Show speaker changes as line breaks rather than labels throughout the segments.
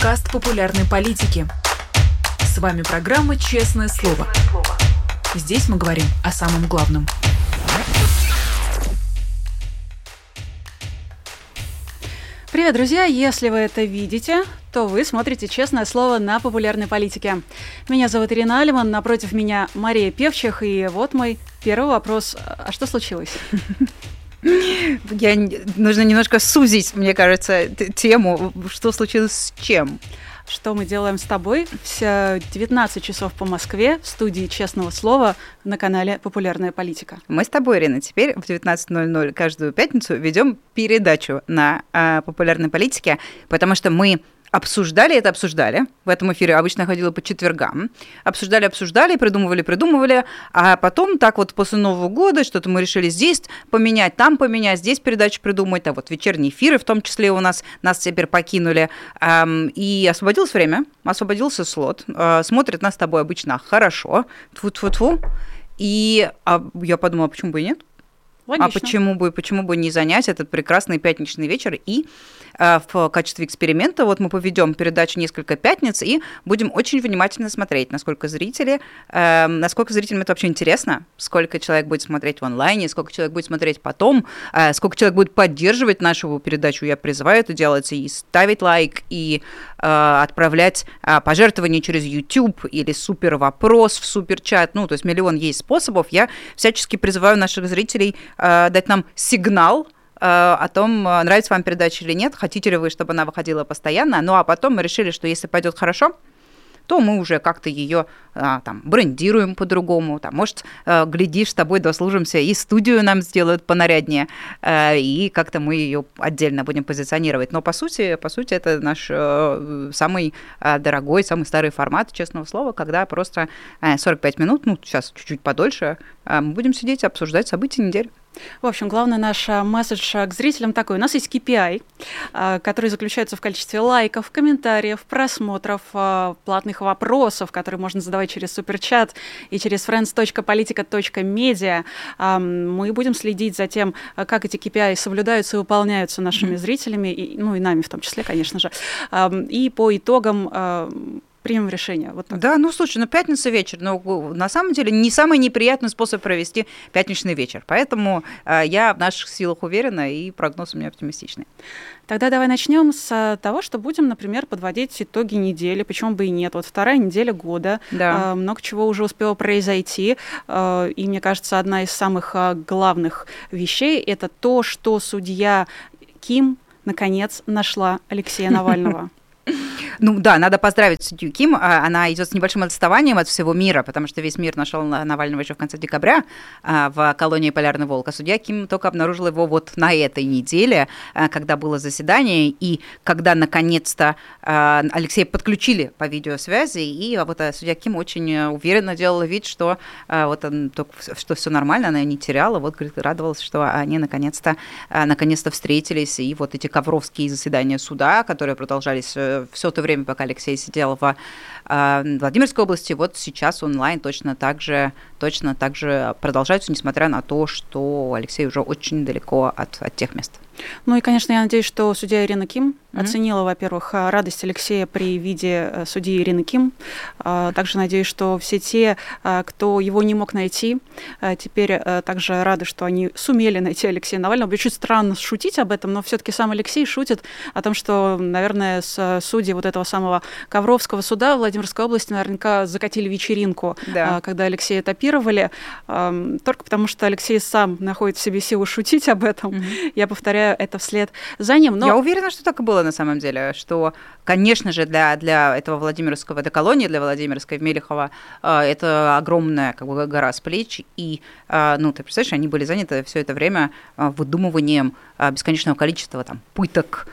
подкаст популярной политики. С вами программа «Честное слово». Здесь мы говорим о самом главном.
Привет, друзья! Если вы это видите, то вы смотрите «Честное слово» на популярной политике. Меня зовут Ирина Алиман, напротив меня Мария Певчих, и вот мой первый вопрос. А что случилось?
Я, нужно немножко сузить, мне кажется, тему, что случилось с чем.
Что мы делаем с тобой в 19 часов по Москве в студии «Честного слова» на канале «Популярная политика».
Мы с тобой, Ирина, теперь в 19.00 каждую пятницу ведем передачу на э, «Популярной политике», потому что мы обсуждали это, обсуждали. В этом эфире обычно ходила по четвергам. Обсуждали, обсуждали, придумывали, придумывали. А потом так вот после Нового года что-то мы решили здесь поменять, там поменять, здесь передачу придумать. А вот вечерние эфиры в том числе у нас, нас теперь покинули. И освободилось время, освободился слот. А, смотрит нас с тобой обычно хорошо. Тьфу-тьфу-тьфу. И а я подумала, почему бы и нет? А Логично. А почему бы, почему бы не занять этот прекрасный пятничный вечер и в качестве эксперимента вот мы поведем передачу несколько пятниц и будем очень внимательно смотреть, насколько зрители, э, насколько зрителям это вообще интересно, сколько человек будет смотреть в онлайне, сколько человек будет смотреть потом, э, сколько человек будет поддерживать нашу передачу. Я призываю это делать и ставить лайк, и э, отправлять э, пожертвования через YouTube или супер вопрос в супер чат. Ну, то есть миллион есть способов. Я всячески призываю наших зрителей Э, дать нам сигнал э, о том, э, нравится вам передача или нет, хотите ли вы, чтобы она выходила постоянно. Ну а потом мы решили, что если пойдет хорошо, то мы уже как-то ее а, там брендируем по-другому. Там, может, а, глядишь, с тобой дослужимся, и студию нам сделают понаряднее, а, и как-то мы ее отдельно будем позиционировать. Но по сути, по сути, это наш самый дорогой, самый старый формат, честного слова, когда просто а, 45 минут, ну, сейчас чуть-чуть подольше, мы будем сидеть обсуждать события недели.
В общем, главный наш а, месседж а, к зрителям такой. У нас есть KPI, а, который заключается в количестве лайков, комментариев, просмотров, платных вопросов, которые можно задавать через суперчат и через friends.politica.media. Мы будем следить за тем, как эти KPI соблюдаются и выполняются нашими зрителями, и, ну и нами в том числе, конечно же. И по итогам примем решение. Вот
так. Да, ну слушай, ну пятница вечер, но ну, на самом деле не самый неприятный способ провести пятничный вечер. Поэтому э, я в наших силах уверена и прогноз у меня оптимистичный.
Тогда давай начнем с э, того, что будем, например, подводить итоги недели, почему бы и нет. Вот вторая неделя года, да. э, много чего уже успело произойти, э, и мне кажется, одна из самых э, главных вещей это то, что судья Ким наконец нашла Алексея Навального.
Ну да, надо поздравить судью Ким. А, она идет с небольшим отставанием от всего мира, потому что весь мир нашел Навального еще в конце декабря а, в колонии Полярный Волк. А судья Ким только обнаружила его вот на этой неделе, а, когда было заседание, и когда наконец-то Алексея подключили по видеосвязи, и вот судья Ким очень уверенно делала вид, что вот он, что все нормально, она не теряла, вот говорит, радовалась, что они наконец-то наконец-то встретились, и вот эти ковровские заседания суда, которые продолжались э, все то время, пока Алексей сидел в э, Владимирской области, вот сейчас онлайн точно так же, точно так же продолжаются, несмотря на то, что Алексей уже очень далеко от, от тех мест.
Ну и, конечно, я надеюсь, что судья Ирина Ким mm-hmm. оценила, во-первых, радость Алексея при виде э, судьи Ирины Ким. А, также надеюсь, что все те, а, кто его не мог найти, теперь также рады, что они сумели найти Алексея Навального. Будет чуть странно шутить об этом, но все-таки сам Алексей шутит о том, что, наверное, с судьи вот этого самого Ковровского суда Владимирской области наверняка закатили вечеринку, да. когда Алексея этапировали, только потому что Алексей сам находит в себе силу шутить об этом. Mm-hmm. Я повторяю, это вслед за ним.
Но... Я уверена, что так и было на самом деле, что, конечно же, для, для этого Владимирского, этой колонии, для Владимирской в Мелехово, э, это огромная как бы, гора с плеч, и, э, ну, ты представляешь, они были заняты все это время э, выдумыванием бесконечного количества там пыток,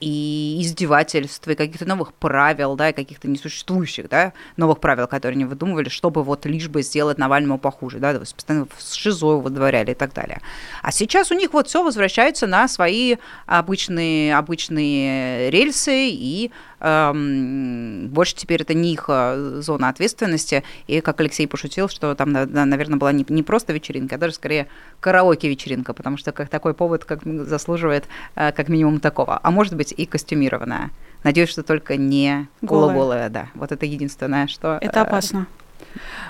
и издевательств, и каких-то новых правил, да, и каких-то несуществующих, да, новых правил, которые они выдумывали, чтобы вот лишь бы сделать Навальному похуже, да, постоянно в ШИЗО его выдворяли и так далее. А сейчас у них вот все возвращается на свои обычные, обычные рельсы, и больше теперь это не их э, зона ответственности, и как Алексей пошутил, что там, наверное, была не, просто вечеринка, а даже скорее караоке-вечеринка, потому что как такой повод как заслуживает э, как минимум такого, а может быть и костюмированная. Надеюсь, что только не голая, да. Вот это единственное, что...
Это опасно.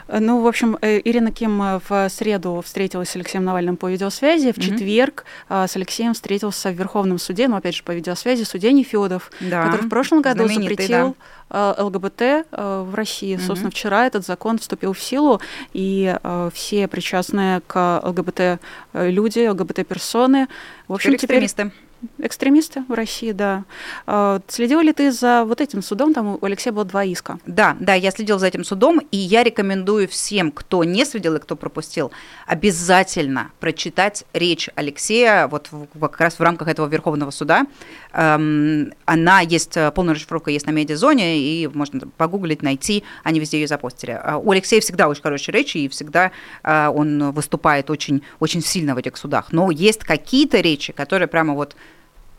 Ну, в общем, э, Ирина Ким э, в среду встретилась с Алексеем Навальным по видеосвязи, в mm-hmm. четверг э, с Алексеем встретился в Верховном суде, но опять же по видеосвязи, судья Нефедов, да. который в прошлом году запретил да. ЛГБТ в России. Mm-hmm. Собственно, вчера этот закон вступил в силу, и все причастные к ЛГБТ люди, ЛГБТ-персоны,
в общем, теперь... Экстремисты
экстремисты в России, да. А, следила ли ты за вот этим судом? Там у Алексея было два иска.
Да, да, я следил за этим судом, и я рекомендую всем, кто не следил и кто пропустил, обязательно прочитать речь Алексея вот как раз в рамках этого Верховного суда. Эм, она есть, э, полная расшифровка есть на медиазоне, и можно погуглить, найти, они везде ее запостили. А у Алексея всегда очень хорошие речи, и всегда э, он выступает очень, очень сильно в этих судах. Но есть какие-то речи, которые прямо вот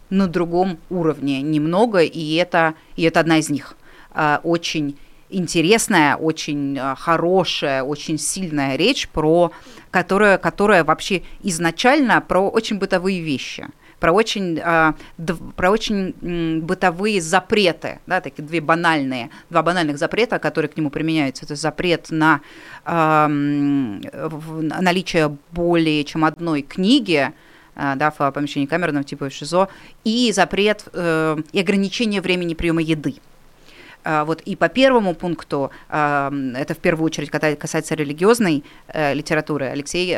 на другом уровне немного, и это, и это одна из них. А, очень интересная, очень а, хорошая, очень сильная речь, про, которая, которая вообще изначально про очень бытовые вещи про очень, а, про очень бытовые запреты, да, такие две банальные, два банальных запрета, которые к нему применяются. Это запрет на наличие более чем одной книги, Э, да, в помещении камерного типа в ШИЗО, и запрет э, и ограничение времени приема еды. Э, вот и по первому пункту, э, это в первую очередь касается религиозной литературы, Алексей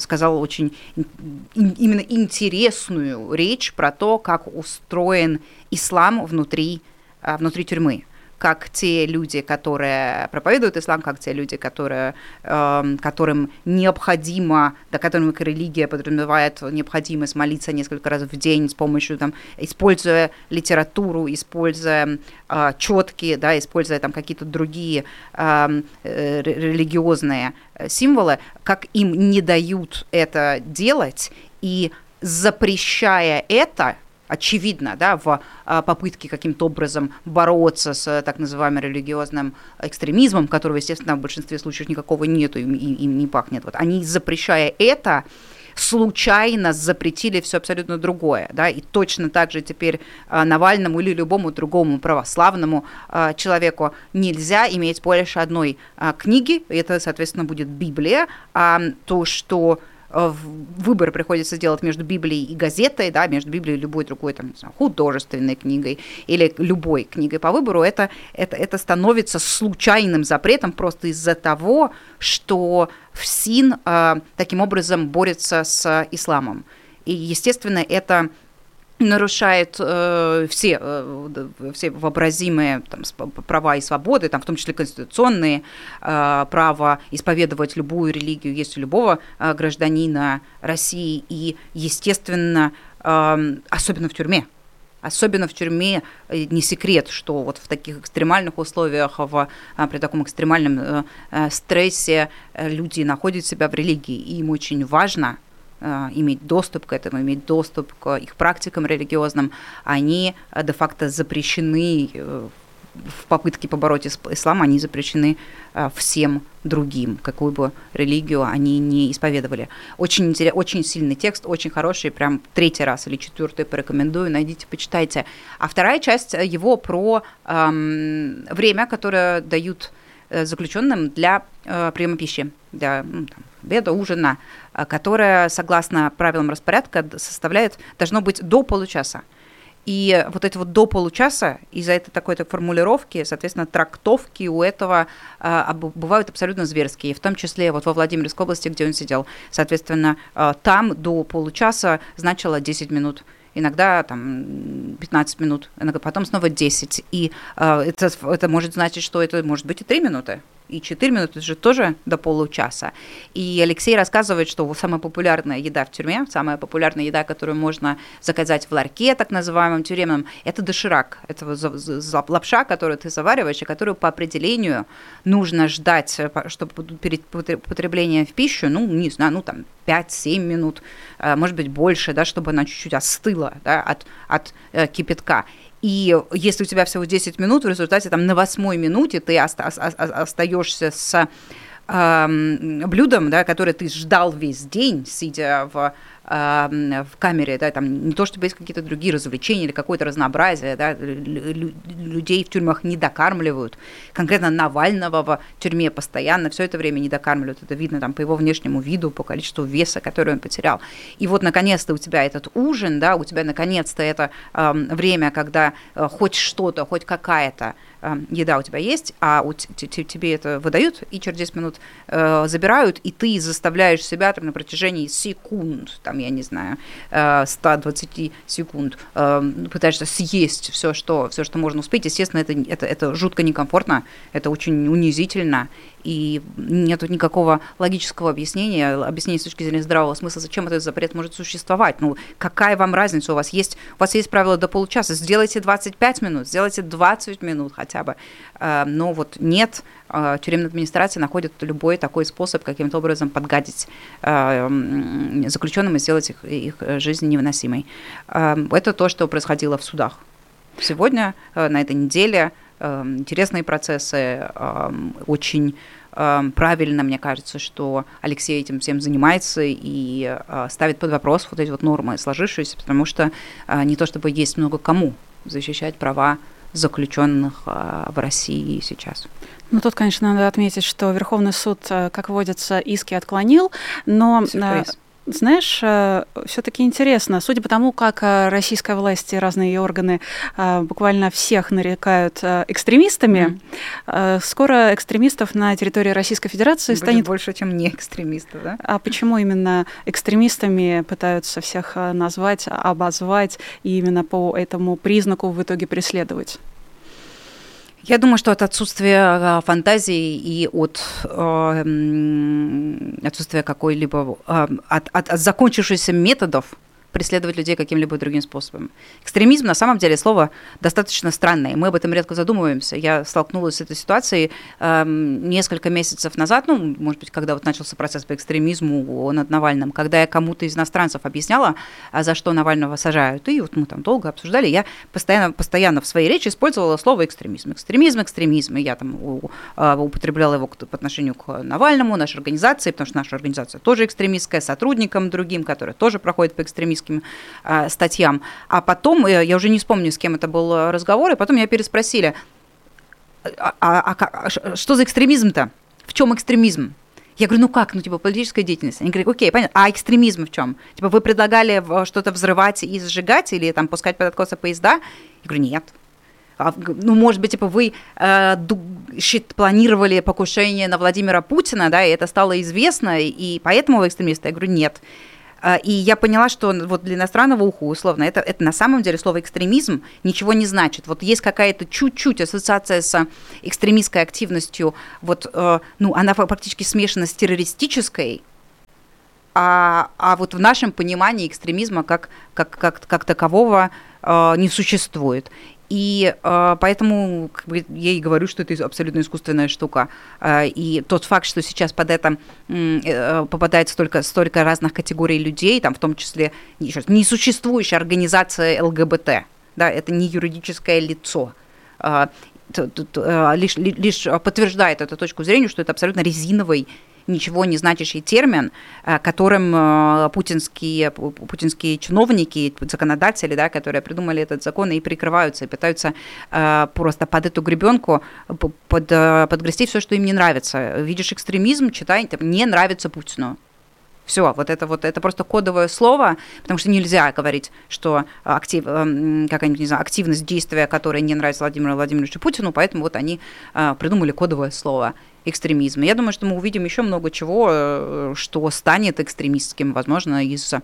сказал очень именно интересную речь про то, как устроен ислам внутри, внутри тюрьмы как те люди, которые проповедуют ислам, как те люди, которые, э, которым необходимо, да, которым религия подразумевает необходимость молиться несколько раз в день с помощью, там, используя литературу, используя э, четкие, да, используя там какие-то другие эм, э, религиозные символы, как им не дают это делать, и запрещая это, очевидно, да, в а, попытке каким-то образом бороться с э, так называемым религиозным экстремизмом, которого, естественно, в большинстве случаев никакого нету, им, им не пахнет. Вот они, запрещая это, случайно запретили все абсолютно другое, да, и точно так же теперь а, Навальному или любому другому православному а, человеку нельзя иметь больше одной книги, это, соответственно, будет Библия, а то, что выбор приходится делать между Библией и газетой, да, между Библией и любой другой там, знаю, художественной книгой или любой книгой по выбору, это, это, это становится случайным запретом просто из-за того, что ФСИН э, таким образом борется с исламом. И, естественно, это нарушает э, все, э, все вообразимые там, права и свободы, там, в том числе конституционные, э, право исповедовать любую религию есть у любого э, гражданина России, и, естественно, э, особенно в тюрьме. Особенно в тюрьме э, не секрет, что вот в таких экстремальных условиях, в, э, при таком экстремальном э, стрессе люди находят себя в религии, и им очень важно иметь доступ к этому, иметь доступ к их практикам религиозным, они э, де-факто запрещены э, в попытке побороть ислам, они запрещены всем другим, какую бы религию они не исповедовали. Очень, очень сильный текст, очень хороший, прям третий раз или четвертый порекомендую, найдите, почитайте. А вторая часть его про эм, время, которое дают заключенным для э, приема пищи, для ну, там, обеда, ужина, э, которое, согласно правилам распорядка, составляет, должно быть до получаса. И вот эти вот до получаса из-за этой такой-то формулировки, соответственно, трактовки у этого э, бывают абсолютно зверские, в том числе вот во Владимирской области, где он сидел. Соответственно, э, там до получаса значило 10 минут иногда там 15 минут, иногда потом снова 10. И э, это, это может значить, что это может быть и 3 минуты и 4 минуты, это же тоже до получаса. И Алексей рассказывает, что самая популярная еда в тюрьме, самая популярная еда, которую можно заказать в ларьке, так называемом тюремном, это доширак. Это лапша, которую ты завариваешь, и которую по определению нужно ждать, э, чтобы перед потреблением в пищу, ну, не знаю, ну, там, 5-7 минут, э, может быть, больше, да, чтобы она чуть-чуть остыла да, от, от э, кипятка. И если у тебя всего 10 минут, в результате там на восьмой минуте ты остаешься с блюдом, да, которое ты ждал весь день, сидя в в камере, да, там не то чтобы есть какие-то другие развлечения или какое-то разнообразие, да, людей в тюрьмах не докармливают. Конкретно Навального в тюрьме постоянно все это время не докармливают. Это видно там по его внешнему виду, по количеству веса, который он потерял. И вот наконец-то у тебя этот ужин, да, у тебя наконец-то это э, время, когда э, хоть что-то, хоть какая-то еда у тебя есть, а у тебе это выдают и через 10 минут э, забирают, и ты заставляешь себя там на протяжении секунд, там, я не знаю, э, 120 секунд, э, пытаешься съесть все, что, все, что можно успеть. Естественно, это, это, это жутко некомфортно, это очень унизительно, и нет никакого логического объяснения, объяснения с точки зрения здравого смысла, зачем этот запрет может существовать. Ну, какая вам разница? У вас есть, у вас есть правило до получаса, сделайте 25 минут, сделайте 20 минут хотя бы. Э, но вот нет, э, тюремная администрация находит любой такой способ каким-то образом подгадить э, заключенным и сделать их, их жизнь невыносимой. Это то, что происходило в судах. Сегодня, на этой неделе, интересные процессы, очень правильно, мне кажется, что Алексей этим всем занимается и ставит под вопрос вот эти вот нормы сложившиеся, потому что не то чтобы есть много кому защищать права заключенных в России сейчас.
Ну, тут, конечно, надо отметить, что Верховный суд, э, как водится, иски отклонил, но... Сюрприз. Знаешь, э, все-таки интересно, судя по тому, как э, российская власть и разные ее органы э, буквально всех нарекают экстремистами, mm. скоро экстремистов на территории Российской Федерации
Будет
станет
больше, чем не экстремистов, да?
А почему именно экстремистами пытаются всех назвать, обозвать и именно по этому признаку в итоге преследовать?
Я думаю, что от отсутствия а, фантазии и от э, отсутствия какой-либо э, от, от, от закончившихся методов преследовать людей каким-либо другим способом. Экстремизм, на самом деле, слово достаточно странное, мы об этом редко задумываемся. Я столкнулась с этой ситуацией э, несколько месяцев назад, ну, может быть, когда вот начался процесс по экстремизму над Навальным, когда я кому-то из иностранцев объясняла, а за что Навального сажают, и вот мы там долго обсуждали, я постоянно, постоянно в своей речи использовала слово экстремизм. Экстремизм, экстремизм, и я там а, употребляла его по отношению к Навальному, нашей организации, потому что наша организация тоже экстремистская, сотрудникам другим, которые тоже проходят по экстремизму, экстремистским э, статьям. А потом, э, я уже не вспомню, с кем это был разговор, и потом меня переспросили, а, а, а что за экстремизм-то? В чем экстремизм? Я говорю, ну как, ну типа политическая деятельность. Они говорят, окей, понятно, а экстремизм в чем? Типа вы предлагали что-то взрывать и сжигать или там пускать под откосы поезда? Я говорю, нет. А, ну, может быть, типа вы э, планировали покушение на Владимира Путина, да, и это стало известно, и поэтому вы экстремисты? Я говорю, нет. А, и я поняла, что вот для иностранного уха, условно, это, это на самом деле слово экстремизм ничего не значит. Вот есть какая-то чуть-чуть ассоциация с экстремистской активностью, вот, э, ну, она практически смешана с террористической, а, а вот в нашем понимании экстремизма как, как, как, как такового э, не существует. И э, поэтому как бы, я и говорю, что это абсолютно искусственная штука. Э, и тот факт, что сейчас под это э, попадает столько, столько разных категорий людей, там в том числе еще раз, несуществующая организация ЛГБТ, да, это не юридическое лицо, э, лишь, лишь подтверждает эту точку зрения, что это абсолютно резиновый ничего не значащий термин, э, которым э, путинские, путинские чиновники, законодатели, да, которые придумали этот закон и прикрываются, и пытаются э, просто под эту гребенку под, подгрести все, что им не нравится. Видишь экстремизм, читай, там, не нравится Путину. Все, вот это вот это просто кодовое слово, потому что нельзя говорить, что актив, какая-нибудь, не знаю, активность действия, которая не нравится Владимиру Владимировичу Путину, поэтому вот они придумали кодовое слово экстремизма. Я думаю, что мы увидим еще много чего, э, что станет экстремистским, возможно, из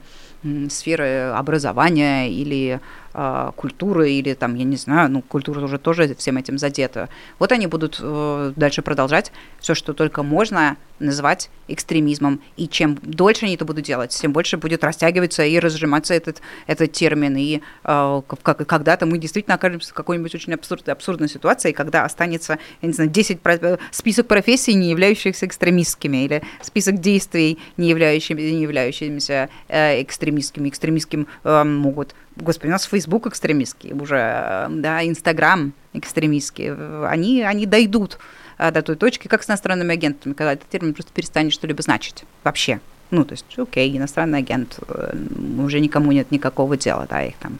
сферы образования или э, культуры, или там, я не знаю, ну, культура уже тоже всем этим задета. Вот они будут э, дальше продолжать все, что только можно называть экстремизмом. И чем дольше они это будут делать, тем больше будет растягиваться и разжиматься этот, этот термин. И э, как, когда-то мы действительно окажемся в какой-нибудь очень абсурд, абсурдной ситуации, когда останется, я не знаю, 10 про- список профессий, не являющихся экстремистскими, или список действий, не, являющими, не являющимися э, экстремистскими экстремистским э, могут. Господи, у нас Facebook экстремистский уже, э, да, Инстаграм экстремистский. Они, они дойдут э, до той точки, как с иностранными агентами, когда этот термин просто перестанет что-либо значить вообще. Ну, то есть, окей, иностранный агент, э, уже никому нет никакого дела, да, их там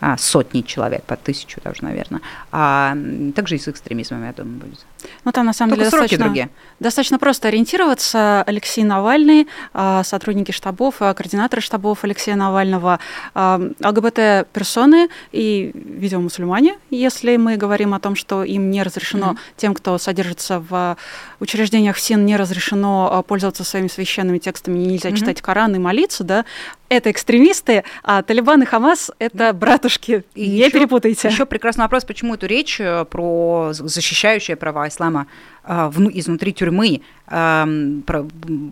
а, сотни человек, по тысячу даже, наверное. А также и с экстремизмом, я думаю, будет.
Ну, там на самом Только деле достаточно, другие. достаточно просто ориентироваться. Алексей Навальный, а, сотрудники штабов, а, координаторы штабов Алексея Навального, ЛГБТ-персоны и видеомусульмане, если мы говорим о том, что им не разрешено, mm-hmm. тем, кто содержится в учреждениях СИН, не разрешено пользоваться своими священными текстами, нельзя mm-hmm. читать Коран и молиться, да, это экстремисты, а Талибан и Хамас — это братушки. И не еще, перепутайте.
Еще прекрасный вопрос, почему эту речь э, про защищающие права ислама э, изнутри тюрьмы,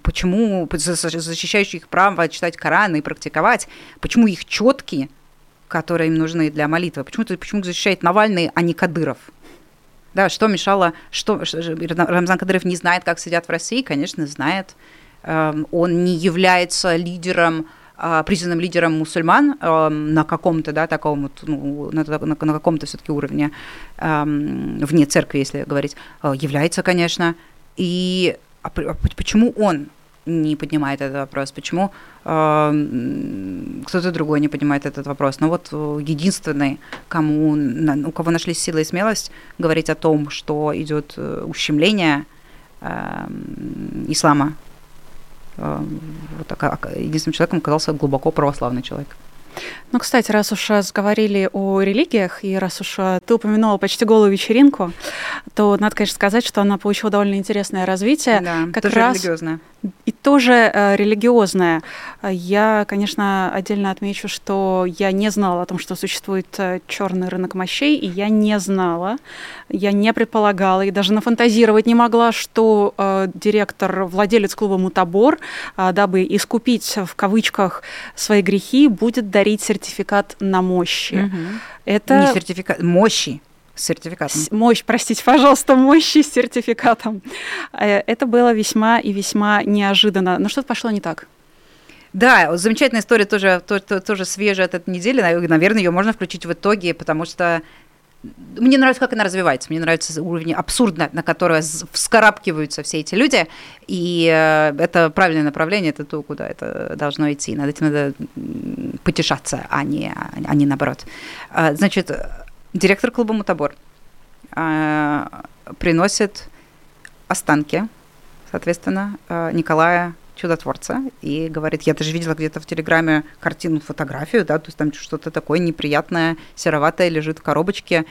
почему защищающие их право читать Коран и практиковать, почему их четкие, которые им нужны для молитвы, почему, почему защищает Навальный, а не Кадыров? Да, что мешало, что Рамзан Кадыров не знает, как сидят в России, конечно, знает. Он не является лидером а, признанным лидером мусульман на каком-то, да, таком ну, на, на, на каком-то все-таки уровне вне церкви, если говорить, а, является, конечно. И а почему он не поднимает этот вопрос, почему кто-то другой не поднимает этот вопрос. Но вот э, единственный, кому, у кого нашли силы и смелость говорить о том, что идет э, ущемление ислама вот так, единственным человеком оказался глубоко православный человек.
Ну, кстати, раз уж заговорили о религиях, и раз уж э, ты упомянула почти голую вечеринку, то надо, конечно, сказать, что она получила довольно интересное развитие.
Да, как тоже раз... религиозное.
И тоже э, религиозное. Я, конечно, отдельно отмечу, что я не знала о том, что существует э, черный рынок мощей, и я не знала, я не предполагала, и даже нафантазировать не могла, что э, директор, владелец клуба Мутабор, э, дабы искупить в кавычках свои грехи, будет дарить сертификат на мощи.
Угу. Это... Не сертификат, мощи с сертификатом.
Мощь, простите, пожалуйста, мощи с сертификатом. Э, это было весьма и весьма неожиданно. Но что-то пошло не так.
Да, замечательная история тоже, тоже, тоже свежая от этой недели. Наверное, ее можно включить в итоге, потому что мне нравится, как она развивается. Мне нравится уровень абсурдно, на которое вскарабкиваются все эти люди. И э, это правильное направление, это то, куда это должно идти. Над этим надо потешаться, а не, а не наоборот. А, значит, директор клуба «Мутабор» а, приносит останки, соответственно, а, Николая чудотворца и говорит, я даже видела где-то в Телеграме картину, фотографию, да, то есть там что-то такое неприятное, сероватое лежит в коробочке,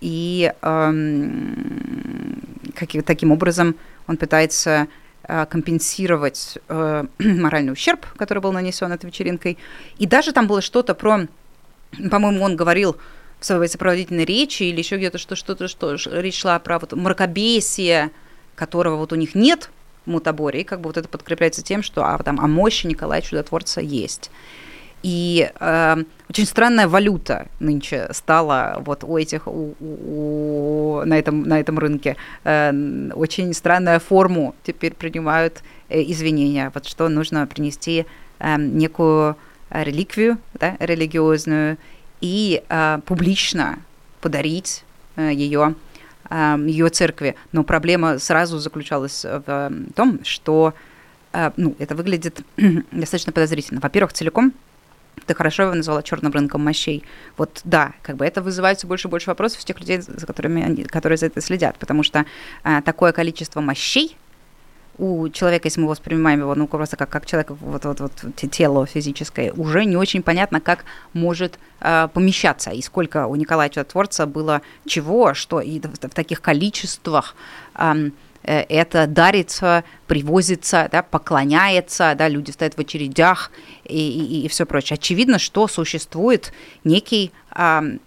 и эм, как, таким образом он пытается э, компенсировать э, моральный ущерб, который был нанесен этой вечеринкой. И даже там было что-то про, по-моему, он говорил, в своей сопроводительной речи или еще где-то что, что-то, что речь шла про вот мракобесие, которого вот у них нет в Мутаборе, и как бы вот это подкрепляется тем, что а, там, а мощи Николая Чудотворца есть. И э, очень странная валюта нынче стала вот у этих у, у, на этом на этом рынке. Э, очень странная форму теперь принимают э, извинения. Вот что нужно принести э, некую реликвию, да, религиозную, и э, публично подарить э, ее, э, ее церкви. Но проблема сразу заключалась в том, что э, ну, это выглядит достаточно подозрительно. Во-первых, целиком ты хорошо его назвала черным рынком мощей. Вот да, как бы это вызывает все больше и больше вопросов у тех людей, за которыми они, которые за это следят, потому что а, такое количество мощей у человека, если мы воспринимаем его, ну, просто как, как человек, вот, вот, вот тело физическое, уже не очень понятно, как может э, помещаться, и сколько у Николая Чудотворца было чего, что и в, в таких количествах э, это дарится, привозится, да, поклоняется, да, люди стоят в очередях и, и, и все прочее. Очевидно, что существует некий э,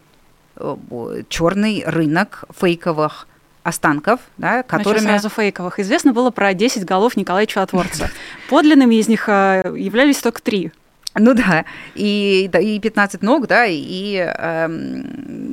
черный рынок фейковых останков, да, которыми...
Значит, сразу фейковых. Известно было про 10 голов Николая Чудотворца. Подлинными из них э, являлись только три.
Ну да, и, да, и 15 ног, да, и, эм,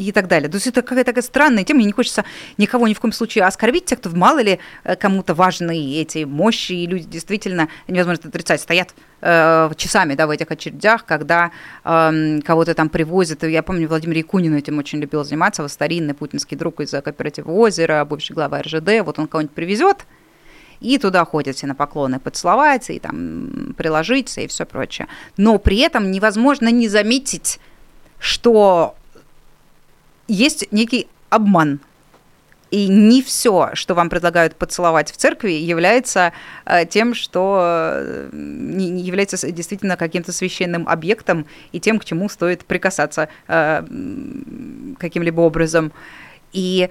и так далее. То есть это какая-то такая странная тема, мне не хочется никого ни в коем случае оскорбить, тех, кто мало ли э, кому-то важны эти мощи, и люди действительно, невозможно отрицать, стоят э, часами да, в этих очередях, когда э, кого-то там привозят. Я помню, Владимир Якунин этим очень любил заниматься, его старинный путинский друг из кооператива «Озеро», бывший глава РЖД, вот он кого-нибудь привезет, и туда ходят все на поклоны поцеловаться, и там приложиться, и все прочее. Но при этом невозможно не заметить, что есть некий обман и не все, что вам предлагают поцеловать в церкви, является э, тем, что э, не является действительно каким-то священным объектом и тем, к чему стоит прикасаться э, каким-либо образом. И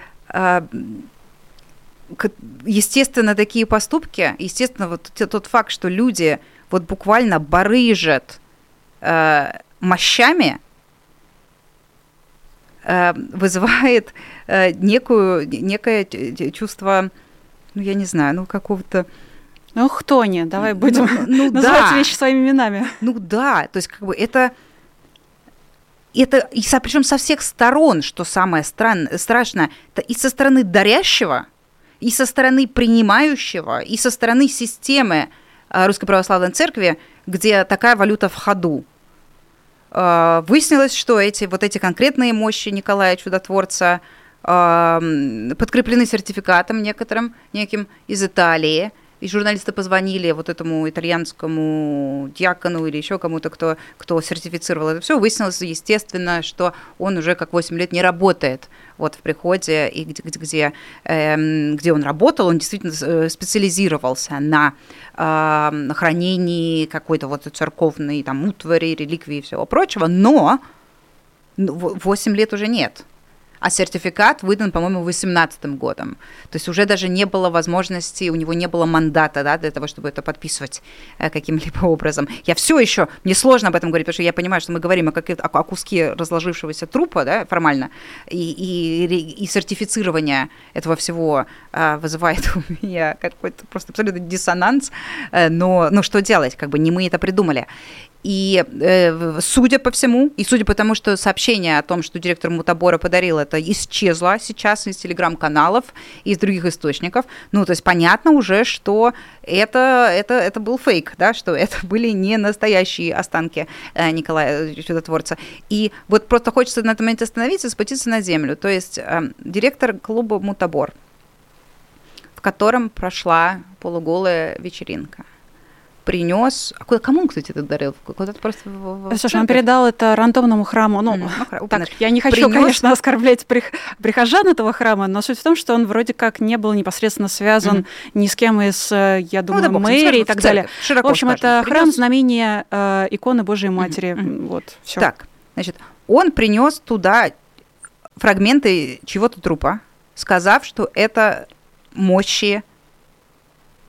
естественно, такие поступки, естественно, вот тот факт, что люди вот буквально барыжат мощами, Э, вызывает э, некую, некое чувство, ну, я не знаю, ну, какого-то...
Ну, кто не? Давай ну, будем ну, ну, называть да. вещи своими именами.
Ну, да, то есть, как бы, это... Это и со, причем со всех сторон, что самое стран, страшное, это и со стороны дарящего, и со стороны принимающего, и со стороны системы э, Русской Православной Церкви, где такая валюта в ходу. А, выяснилось, что эти, вот эти конкретные мощи Николая Чудотворца а, подкреплены сертификатом некоторым, неким из Италии, и журналисты позвонили вот этому итальянскому диакону или еще кому-то, кто, кто сертифицировал это все. Выяснилось, естественно, что он уже как 8 лет не работает вот в приходе, и где, где, э, где он работал, он действительно э, специализировался на э, хранении какой-то вот церковной там утвари, реликвии и всего прочего, но 8 лет уже нет а сертификат выдан, по-моему, 2018 годом. То есть уже даже не было возможности, у него не было мандата да, для того, чтобы это подписывать э, каким-либо образом. Я все еще, мне сложно об этом говорить, потому что я понимаю, что мы говорим о, о, о куске разложившегося трупа да, формально, и, и, и сертифицирование этого всего а, вызывает у меня какой-то просто абсолютно диссонанс, э, но ну, что делать, как бы не мы это придумали. И э, судя по всему, и судя по тому, что сообщение о том, что директор Мутабора подарил это, исчезло сейчас из телеграм-каналов, из других источников, ну, то есть понятно уже, что это, это, это был фейк, да, что это были не настоящие останки э, Николая Чудотворца. И вот просто хочется на этом моменте остановиться, спуститься на землю. То есть э, директор клуба Мутабор, в котором прошла полуголая вечеринка – принес. А куда, кому кстати, это дарил? Куда-то просто в,
в Слушай, он передал это рандомному храму. Ну, mm-hmm. так, я не хочу, принес... конечно, оскорблять прих... прихожан этого храма, но суть в том, что он вроде как не был непосредственно связан mm-hmm. ни с кем из, э, я думаю, ну, да, мэри и так далее. Широко в общем, скажем. это принес... храм знамения э, иконы Божией Матери. Mm-hmm. Вот,
все. Так, значит, он принес туда фрагменты чего-то трупа, сказав, что это мощи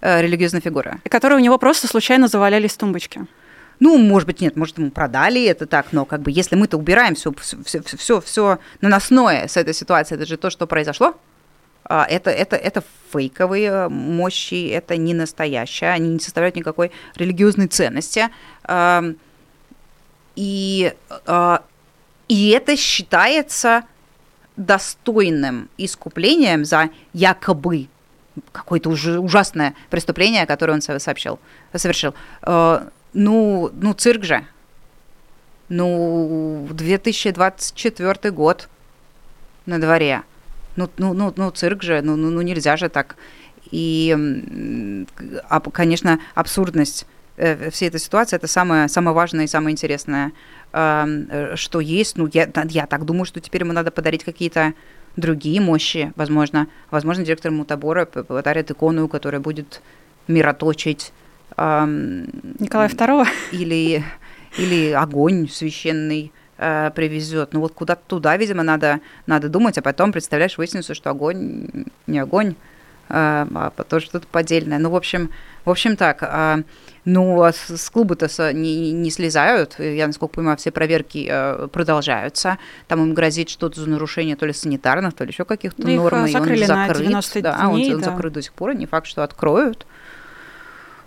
э, религиозной фигуры.
Которые у него просто случайно завалялись в тумбочке.
Ну, может быть, нет, может, ему продали это так, но как бы если мы-то убираем все, все, все, все наносное с этой ситуации, это же то, что произошло, а, это, это, это фейковые мощи, это не настоящее, они не составляют никакой религиозной ценности. И, а, и это считается достойным искуплением за якобы какое-то уже ужасное преступление, которое он сообщил, совершил. Э, ну, ну, цирк же. Ну, 2024 год на дворе. Ну, ну, ну, ну цирк же, ну, ну, ну нельзя же так. И, конечно, абсурдность э, всей этой ситуации это самое, самое важное и самое интересное, эм, э, что есть. Ну, я, я так думаю, что теперь ему надо подарить какие-то другие мощи, возможно. Возможно, директор Мутабора подарит икону, которая будет мироточить.
Эм, Николая II?
Или, или огонь священный э, привезет. Ну вот куда-то туда, видимо, надо, надо думать, а потом, представляешь, выяснится, что огонь не огонь, э, а тоже что-то поддельное. Ну, в общем, в общем так. Э, ну, а с, клуба-то не, не слезают. Я, насколько понимаю, все проверки э, продолжаются. Там им грозит что-то за нарушение то ли санитарных, то ли еще каких-то да норм. И он закрыт. да, дней, он, да. он закрыт до сих пор. Не факт, что откроют.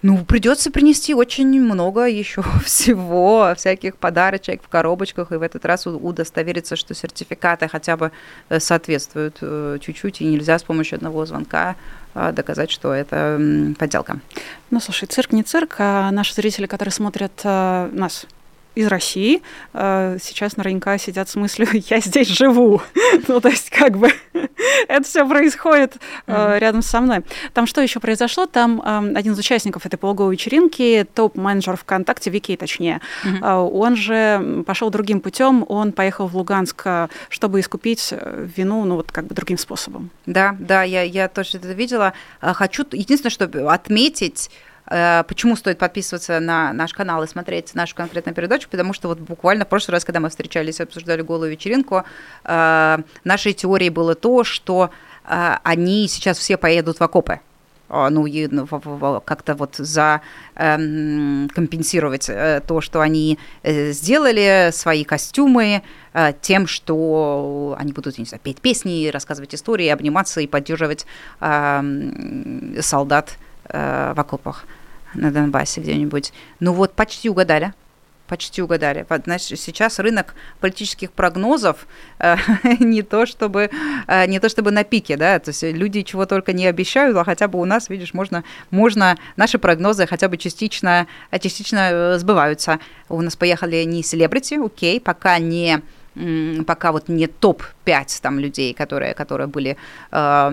Ну, придется принести очень много еще всего, всяких подарочек в коробочках, и в этот раз удостовериться, что сертификаты хотя бы э, соответствуют э, чуть-чуть, и нельзя с помощью одного звонка а, доказать, что это подделка.
Ну, слушай, цирк не цирк, а наши зрители, которые смотрят а, нас из России, э, сейчас наверняка сидят с мыслью «я здесь живу». ну, то есть как бы это все происходит э, рядом со мной. Там что еще произошло? Там э, один из участников этой полуговой вечеринки, топ-менеджер ВКонтакте, Вики точнее, э, он же пошел другим путем, он поехал в Луганск, чтобы искупить вину, ну вот как бы другим способом.
Да, да, я, я тоже это видела. Хочу единственное, чтобы отметить почему стоит подписываться на наш канал и смотреть нашу конкретную передачу? Потому что вот буквально в прошлый раз, когда мы встречались и обсуждали голую вечеринку, э, нашей теорией было то, что э, они сейчас все поедут в окопы ну, ну как-то вот за эм, компенсировать то, что они сделали, свои костюмы, тем, что они будут, не знаю, петь песни, рассказывать истории, обниматься и поддерживать эм, солдат в окопах на Донбассе где-нибудь. Ну вот почти угадали. Почти угадали. Значит, сейчас рынок политических прогнозов э, не то чтобы э, не то чтобы на пике, да, то есть люди чего только не обещают, а хотя бы у нас, видишь, можно можно наши прогнозы хотя бы частично частично э, сбываются. У нас поехали не селебрити, окей, пока не пока вот не топ-5 там людей, которые, которые были э,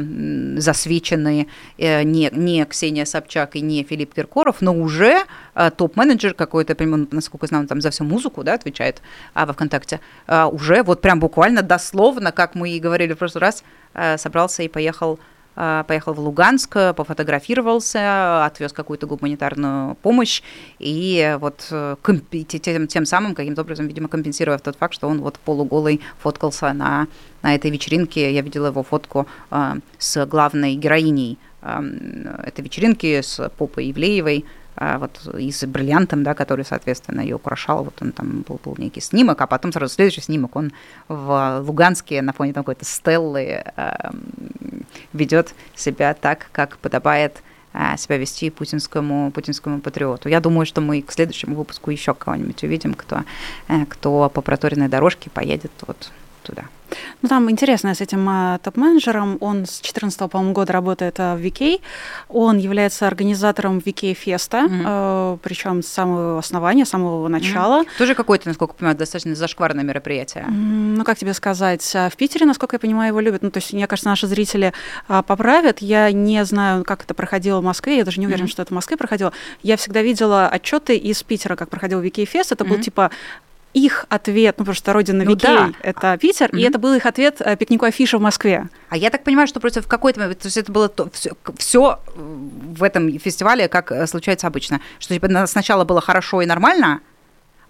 засвечены, э, не, не Ксения Собчак и не Филипп Киркоров, но уже э, топ-менеджер какой-то, насколько я знаю, там за всю музыку, да, отвечает а, во ВКонтакте, э, уже вот прям буквально дословно, как мы и говорили в прошлый раз, э, собрался и поехал поехал в Луганск, пофотографировался, отвез какую-то гуманитарную помощь и вот э, тем, тем самым каким-то образом, видимо, компенсируя тот факт, что он вот полуголый фоткался на, на этой вечеринке. Я видела его фотку э, с главной героиней э, этой вечеринки, с Попой Ивлеевой, а, вот и с бриллиантом, да, который, соответственно, ее украшал. Вот он там был, был некий снимок, а потом сразу следующий снимок, он в Луганске на фоне какой-то стеллы э, ведет себя так, как подобает э, себя вести путинскому, путинскому патриоту. Я думаю, что мы к следующему выпуску еще кого-нибудь увидим, кто, э, кто по проторенной дорожке поедет вот туда.
Ну, там интересно с этим а, топ-менеджером. Он с 2014 по-моему, года работает а, в VK. Он является организатором VK Феста, mm-hmm. а, причем с самого основания, с самого начала. Mm-hmm.
Тоже какое-то, насколько я понимаю, достаточно зашкварное мероприятие.
Mm, ну, как тебе сказать, в Питере, насколько я понимаю, его любят. Ну, то есть, мне кажется, наши зрители а, поправят. Я не знаю, как это проходило в Москве. Я даже не уверена, mm-hmm. что это в Москве проходило. Я всегда видела отчеты из Питера, как проходил VK Фест. Это mm-hmm. был типа их ответ, ну, потому что родина ну, Викей да. это Питер, mm-hmm. и это был их ответ э, пикнику Афиша в Москве.
А я так понимаю, что просто в какой-то момент, то есть это было то, все, все в этом фестивале, как э, случается обычно, что типа сначала было хорошо и нормально,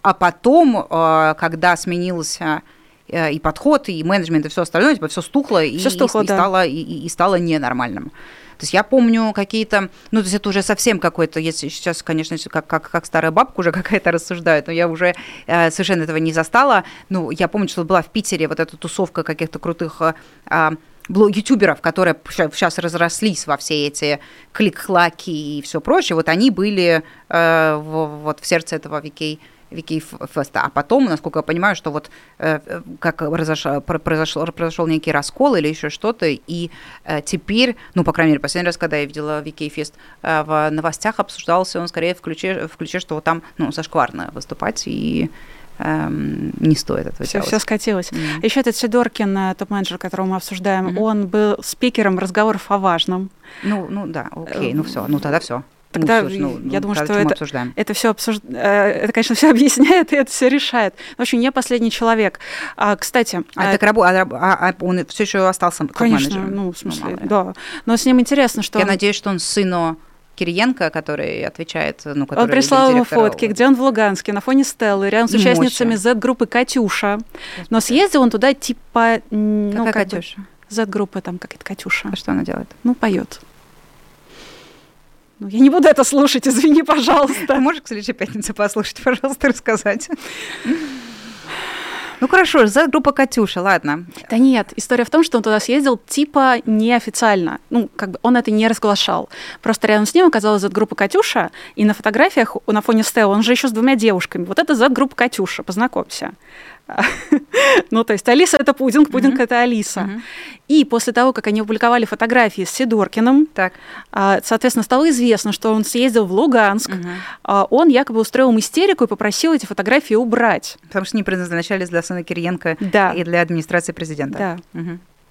а потом, э, когда сменился и подход, и менеджмент, и все остальное, типа все стухло,
всё и, стухло
и, да. и, стало, и, и стало ненормальным. То есть я помню какие-то, ну, то есть это уже совсем какой-то, если сейчас, конечно, как, как, как старая бабка уже какая-то рассуждает, но я уже э, совершенно этого не застала. Ну, я помню, что была в Питере вот эта тусовка каких-то крутых э, ютуберов, которые сейчас разрослись во все эти клик-клаки и все прочее, вот они были э, в, вот в сердце этого Викей Викифеста. А потом, насколько я понимаю, что вот э, как произошел, произошел, произошел некий раскол или еще что-то, и э, теперь, ну, по крайней мере, последний раз, когда я видела Викифест, э, в новостях обсуждался он скорее в ключе, в ключе что вот там, ну, зашкварно выступать, и эм, не стоит этого
все,
делать.
Все скатилось. Mm-hmm. Еще этот Сидоркин, топ-менеджер, которого мы обсуждаем, mm-hmm. он был спикером разговоров о важном.
Ну, ну да, окей, ну все, ну тогда все.
Тогда ну, ну, я ну, думаю, что это, обсуждаем? это все обсуж... Э, это, конечно, все объясняет и это все решает. В общем, не последний человек. А, кстати,
а, а... так рабо... а, а он все еще остался
конечно, менеджером? ну в смысле, ну, да. Но с ним интересно, что
я надеюсь, что он сыну Кириенко, который отвечает, ну, который
Он прислал ему фотки, где он в Луганске, на фоне Стеллы, рядом с участницами Z-группы «Катюша». Но съездил он туда типа...
Ну, Какая как Катюша?
Z-группа там какая-то «Катюша».
А что она делает?
Ну, поет. Ну, я не буду это слушать, извини, пожалуйста. Ты
можешь к следующей пятнице послушать, пожалуйста, рассказать? Ну хорошо, за группа Катюша, ладно.
Да нет, история в том, что он туда съездил типа неофициально. Ну, как бы он это не разглашал. Просто рядом с ним оказалась Z-группа Катюша, и на фотографиях на фоне Стелла он же еще с двумя девушками. Вот это Z-группа Катюша, познакомься. Ну, то есть Алиса это пудинг, пудинг mm-hmm. это Алиса. Mm-hmm. И после того, как они опубликовали фотографии с Сидоркиным, так. А, соответственно, стало известно, что он съездил в Луганск, mm-hmm. он якобы устроил истерику и попросил эти фотографии убрать.
Потому что не предназначались для сына Кириенко да. и для администрации президента.
Да.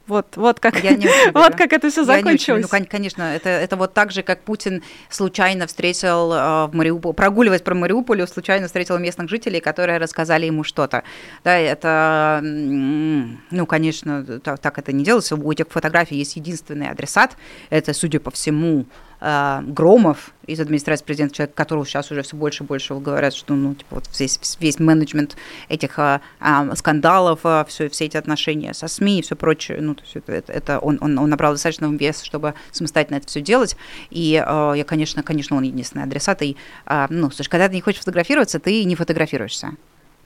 Вот, вот как, я не вот как это все закончилось.
ну, конечно, это, это вот так же, как Путин случайно встретил э, в Мариуполе, прогуливаясь про Мариуполь, случайно встретил местных жителей, которые рассказали ему что-то. Да, это, ну, конечно, так, так это не делается. У этих фотографий есть единственный адресат. Это, судя по всему, Громов из администрации президента, человек, которого сейчас уже все больше и больше говорят, что ну, типа, вот весь, весь менеджмент этих э, э, скандалов, э, все, все эти отношения со СМИ и все прочее, ну, то есть это, это, он, он, он набрал достаточно вес, чтобы самостоятельно это все делать. И э, я, конечно, конечно, он единственный адресат. И, э, ну, слушай, когда ты не хочешь фотографироваться, ты не фотографируешься.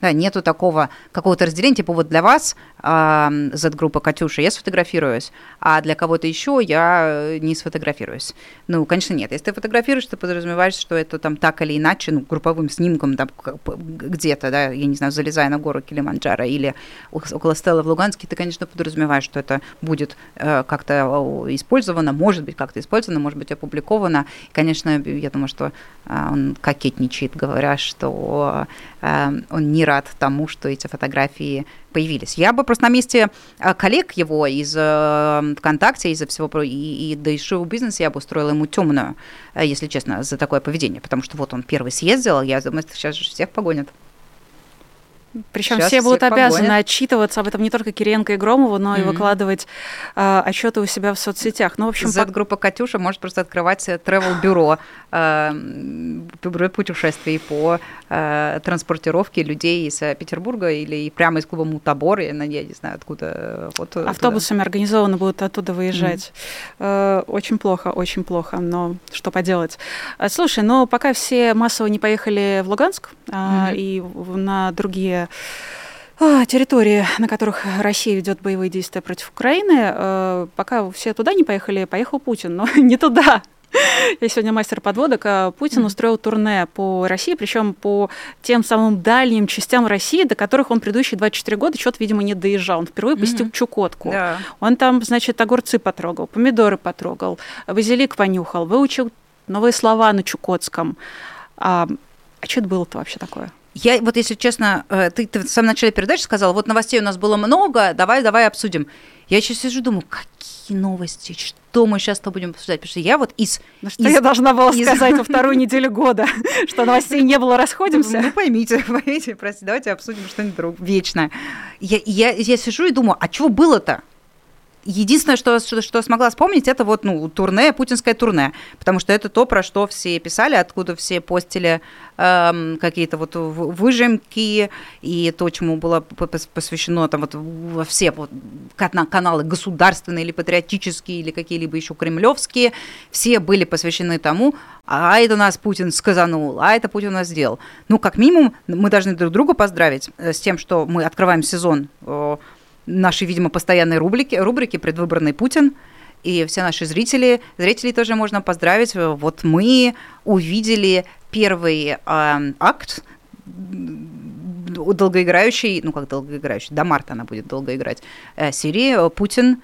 Да, нету такого какого-то разделения, типа вот для вас э, Z-группа Катюша, я сфотографируюсь, а для кого-то еще я э, не сфотографируюсь. Ну, конечно, нет. Если ты фотографируешь, ты подразумеваешь, что это там так или иначе, ну, групповым снимком там где-то, да, я не знаю, залезая на гору Килиманджаро или около Стеллы в Луганске, ты, конечно, подразумеваешь, что это будет э, как-то использовано, может быть, как-то использовано, может быть, опубликовано. И, конечно, я думаю, что э, он кокетничает, говоря, что э, он не рад тому, что эти фотографии появились. Я бы просто на месте э, коллег его из э, ВКонтакте, из-за всего, и, и да шоу-бизнеса я бы устроила ему темную, э, если честно, за такое поведение, потому что вот он первый съездил, я думаю, сейчас же всех погонят.
Причем все будут обязаны погонят. отчитываться об этом не только Киренко и Громову, но mm-hmm. и выкладывать э, отчеты у себя в соцсетях. Ну, в общем,
Z-группа Катюша может просто открывать travel-бюро, э, бюро путешествий по э, транспортировке людей из Петербурга или прямо из клуба Мутабор, я, я не знаю, откуда.
Вот, Автобусами туда. организованно будут оттуда выезжать. Mm-hmm. Э, очень плохо, очень плохо, но что поделать. Слушай, но пока все массово не поехали в Луганск mm-hmm. и на другие а, территории, на которых Россия ведет боевые действия против Украины. Э, пока все туда не поехали, поехал Путин, но не туда. Я сегодня мастер подводок. А Путин устроил турне по России, причем по тем самым дальним частям России, до которых он предыдущие 24 года что-то, видимо, не доезжал. Он впервые посетил mm-hmm. Чукотку. Yeah. Он там, значит, огурцы потрогал, помидоры потрогал, базилик понюхал, выучил новые слова на чукотском. А, а что это было-то вообще такое?
Я вот, если честно, э, ты, ты в самом начале передачи сказала, вот новостей у нас было много, давай, давай обсудим. Я сейчас сижу, думаю, какие новости, что мы сейчас то будем обсуждать? Потому что я вот из...
Ну, что из, я должна была из... сказать во вторую неделю года, что новостей не было, расходимся?
Ну, поймите, поймите, простите, давайте обсудим что-нибудь другое, вечное. Я, я, я сижу и думаю, а чего было-то? Единственное, что, что, что смогла вспомнить, это вот, ну, турне, путинское турне, потому что это то, про что все писали, откуда все постили эм, какие-то вот выжимки, и то, чему было посвящено там вот во все вот каналы государственные или патриотические, или какие-либо еще кремлевские, все были посвящены тому, а это нас Путин сказанул, а это Путин нас сделал. Ну, как минимум, мы должны друг друга поздравить э, с тем, что мы открываем сезон нашей, видимо, постоянной рубрики, рубрики «Предвыборный Путин». И все наши зрители, зрителей тоже можно поздравить. Вот мы увидели первый э, акт долгоиграющий, ну как долгоиграющий, до марта она будет долго играть, э, серии «Путин,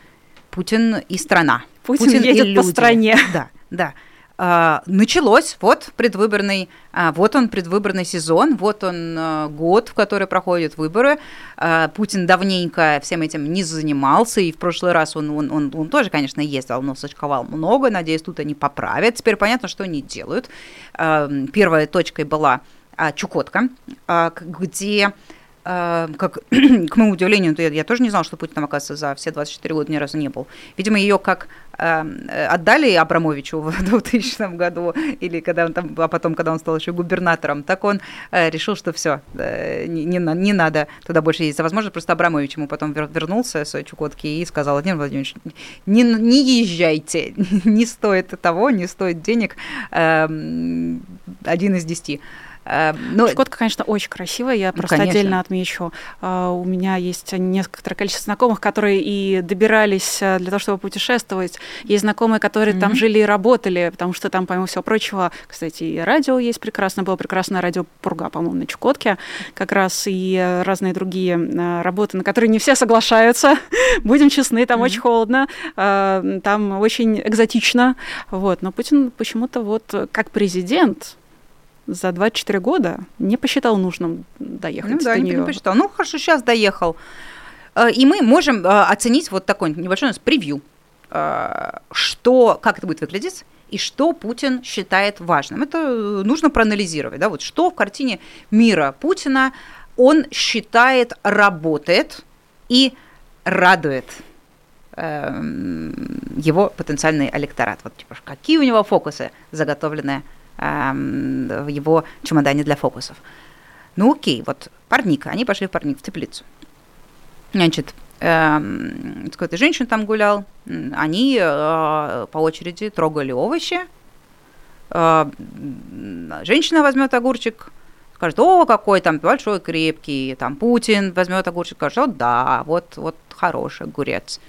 Путин и страна».
Путин, Путин едет и люди. по стране.
Да, да. А, началось, вот предвыборный, а, вот он предвыборный сезон, вот он а, год, в который проходят выборы. Путин давненько всем этим не занимался, и в прошлый раз он, он, он, он тоже, конечно, ездил, но сочковал много, надеюсь, тут они поправят. Теперь понятно, что они делают. Первой точкой была Чукотка, где как, к моему удивлению, я, я тоже не знала, что Путин там, оказывается, за все 24 года ни разу не был. Видимо, ее как Эм, отдали Абрамовичу в 2000 году, или когда он там, а потом, когда он стал еще губернатором, так он э, решил, что все, э, не, не, не надо туда больше ездить. Возможно, просто Абрамович ему потом вернулся с Чукотки и сказал, Владимир Владимирович, не, не езжайте, не стоит того, не стоит денег, эм, один из десяти.
Э, но... Чукотка, конечно, очень красивая, я ну, просто конечно. отдельно отмечу. А, у меня есть некоторое количество знакомых, которые и добирались э, для того, чтобы путешествовать. Есть знакомые, которые mm-hmm. там жили и работали, потому что там, помимо всего прочего, кстати, и радио есть прекрасно, было прекрасное радио Пурга, по-моему, на Чукотке, как раз и э, разные другие работы, на которые не все соглашаются. Будем честны, там mm-hmm. очень холодно, там очень экзотично, вот. Но Путин почему-то вот как президент за 24 года не посчитал нужным доехать
ну,
до
да,
нее.
не посчитал. Ну, хорошо, сейчас доехал. Э, и мы можем э, оценить вот такой небольшой у нас превью, э, что, как это будет выглядеть, и что Путин считает важным. Это нужно проанализировать, да, вот что в картине мира Путина он считает работает и радует эм, его потенциальный электорат. Вот типа, какие у него фокусы заготовленные в его чемодане для фокусов. Ну окей, вот парник, они пошли в парник, в теплицу. Значит, эм, с какой-то женщиной там гулял, они э, по очереди трогали овощи. Э, женщина возьмет огурчик, скажет, о, какой там большой, крепкий, там Путин возьмет огурчик, скажет, о, да, вот, вот хороший огурец.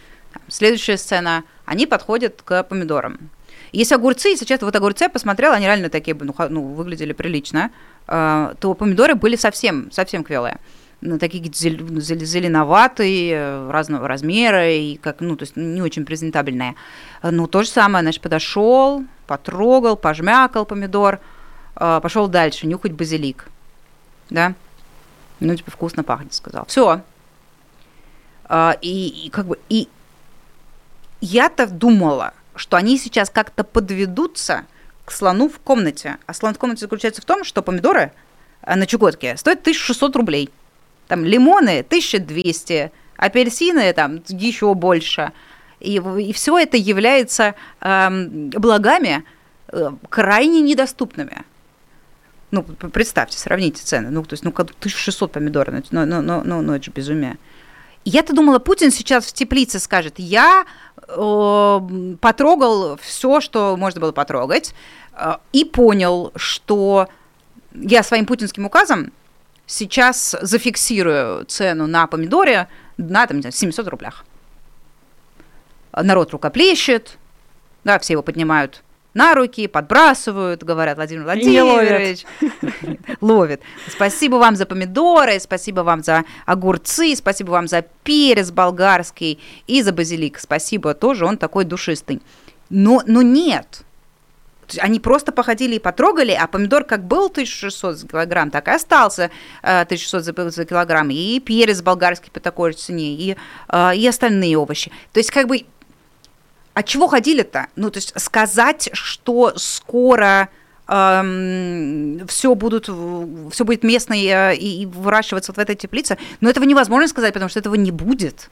Следующая сцена, они подходят к помидорам. Если огурцы, если честно, вот огурцы я посмотрела, они реально такие ну, ну, выглядели прилично, э, то помидоры были совсем, совсем квелые ну, такие зеленоватые, разного размера, и как, ну, то есть не очень презентабельные. Ну, то же самое, значит, подошел, потрогал, пожмякал помидор, э, пошел дальше, нюхать базилик, да, ну, типа, вкусно пахнет, сказал. Все. Э, и, и как бы, и я-то думала, что они сейчас как-то подведутся к слону в комнате. А слон в комнате заключается в том, что помидоры э, на Чукотке стоят 1600 рублей. Там лимоны 1200, апельсины там еще больше. И, и все это является эм, благами э, крайне недоступными. Ну, представьте, сравните цены. Ну, то есть, ну, 1600 помидоров, ну, ну, ну, ну, ну это же безумие. Я-то думала, Путин сейчас в теплице скажет, я э, потрогал все, что можно было потрогать, э, и понял, что я своим путинским указом сейчас зафиксирую цену на помидоре на там, 700 рублях. Народ рукоплещет, да, все его поднимают на руки, подбрасывают, говорят Владимир Владимирович. Ловит. Спасибо вам за помидоры, спасибо вам за огурцы, спасибо вам за перец болгарский и за базилик. Спасибо тоже, он такой душистый. Но, но нет. Они просто походили и потрогали, а помидор как был 1600 за килограмм, так и остался 1600 э, за, за килограмм. И перец болгарский по такой же цене, и, э, и остальные овощи. То есть как бы от чего ходили-то? Ну, то есть сказать, что скоро эм, все, будут, все будет местно и, э, и выращиваться вот в этой теплице, но этого невозможно сказать, потому что этого не будет.